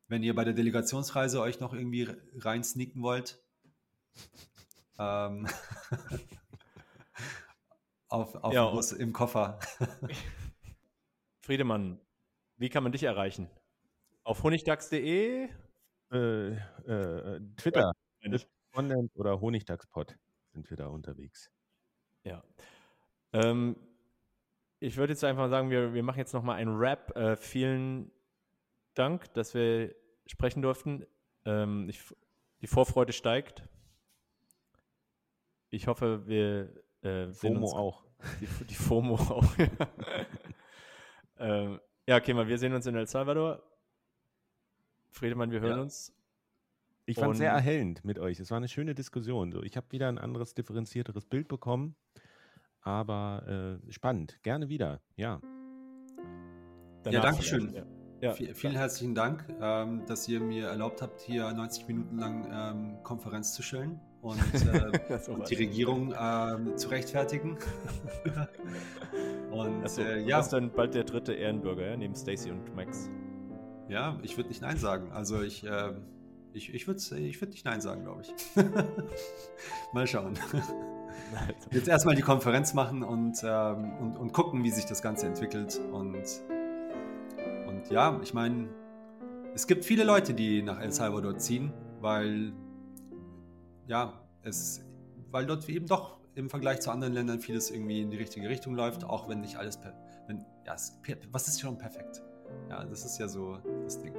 wenn ihr bei der Delegationsreise euch noch irgendwie rein sneaken wollt. Ähm, auf, auf ja, Bus, im Koffer. Friedemann, wie kann man dich erreichen? Auf honigdachs.de? Äh, äh, Twitter. Content oder Honigdachspot sind wir da unterwegs. Ja. Ähm, ich würde jetzt einfach sagen, wir, wir machen jetzt nochmal einen Rap. Äh, vielen Dank, dass wir sprechen durften. Ähm, ich, die Vorfreude steigt. Ich hoffe, wir äh, FOMO auch. Die, die, FOMO auch. ähm, ja, okay, mal, wir sehen uns in El Salvador. Friedemann, wir hören ja. uns. Ich fand es sehr erhellend mit euch. Es war eine schöne Diskussion. Ich habe wieder ein anderes, differenzierteres Bild bekommen. Aber äh, spannend. Gerne wieder. Ja. Danach ja, danke schön. Ja. Ja, vielen klar. herzlichen Dank, ähm, dass ihr mir erlaubt habt, hier 90 Minuten lang ähm, Konferenz zu stellen und, äh, und die Regierung ähm, zu rechtfertigen. und Achso, äh, ja. Du bist dann bald der dritte Ehrenbürger, ja, neben Stacy und Max. Ja, ich würde nicht Nein sagen. Also ich, äh, ich, ich würde ich würd nicht Nein sagen, glaube ich. Mal schauen. Jetzt erstmal die Konferenz machen und, ähm, und, und gucken, wie sich das Ganze entwickelt. Und ja, ich meine, es gibt viele Leute, die nach El Salvador ziehen, weil ja, es, weil dort eben doch im Vergleich zu anderen Ländern vieles irgendwie in die richtige Richtung läuft, auch wenn nicht alles, wenn, ja, was ist schon perfekt? Ja, das ist ja so das Ding.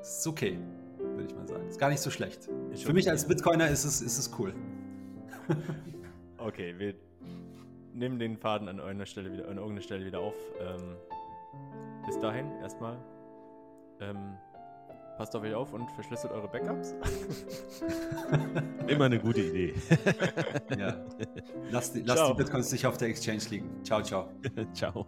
Es ist okay, würde ich mal sagen. Ist gar nicht so schlecht. Ist Für mich als Bitcoiner ist es, ist es cool. okay, wir nehmen den Faden an irgendeiner Stelle wieder, an irgendeiner Stelle wieder auf. Ähm, bis dahin erstmal. Ähm, passt auf euch auf und verschlüsselt eure Backups. Immer eine gute Idee. ja. Lasst die, lasst die Bitcoins nicht auf der Exchange liegen. Ciao, ciao. ciao.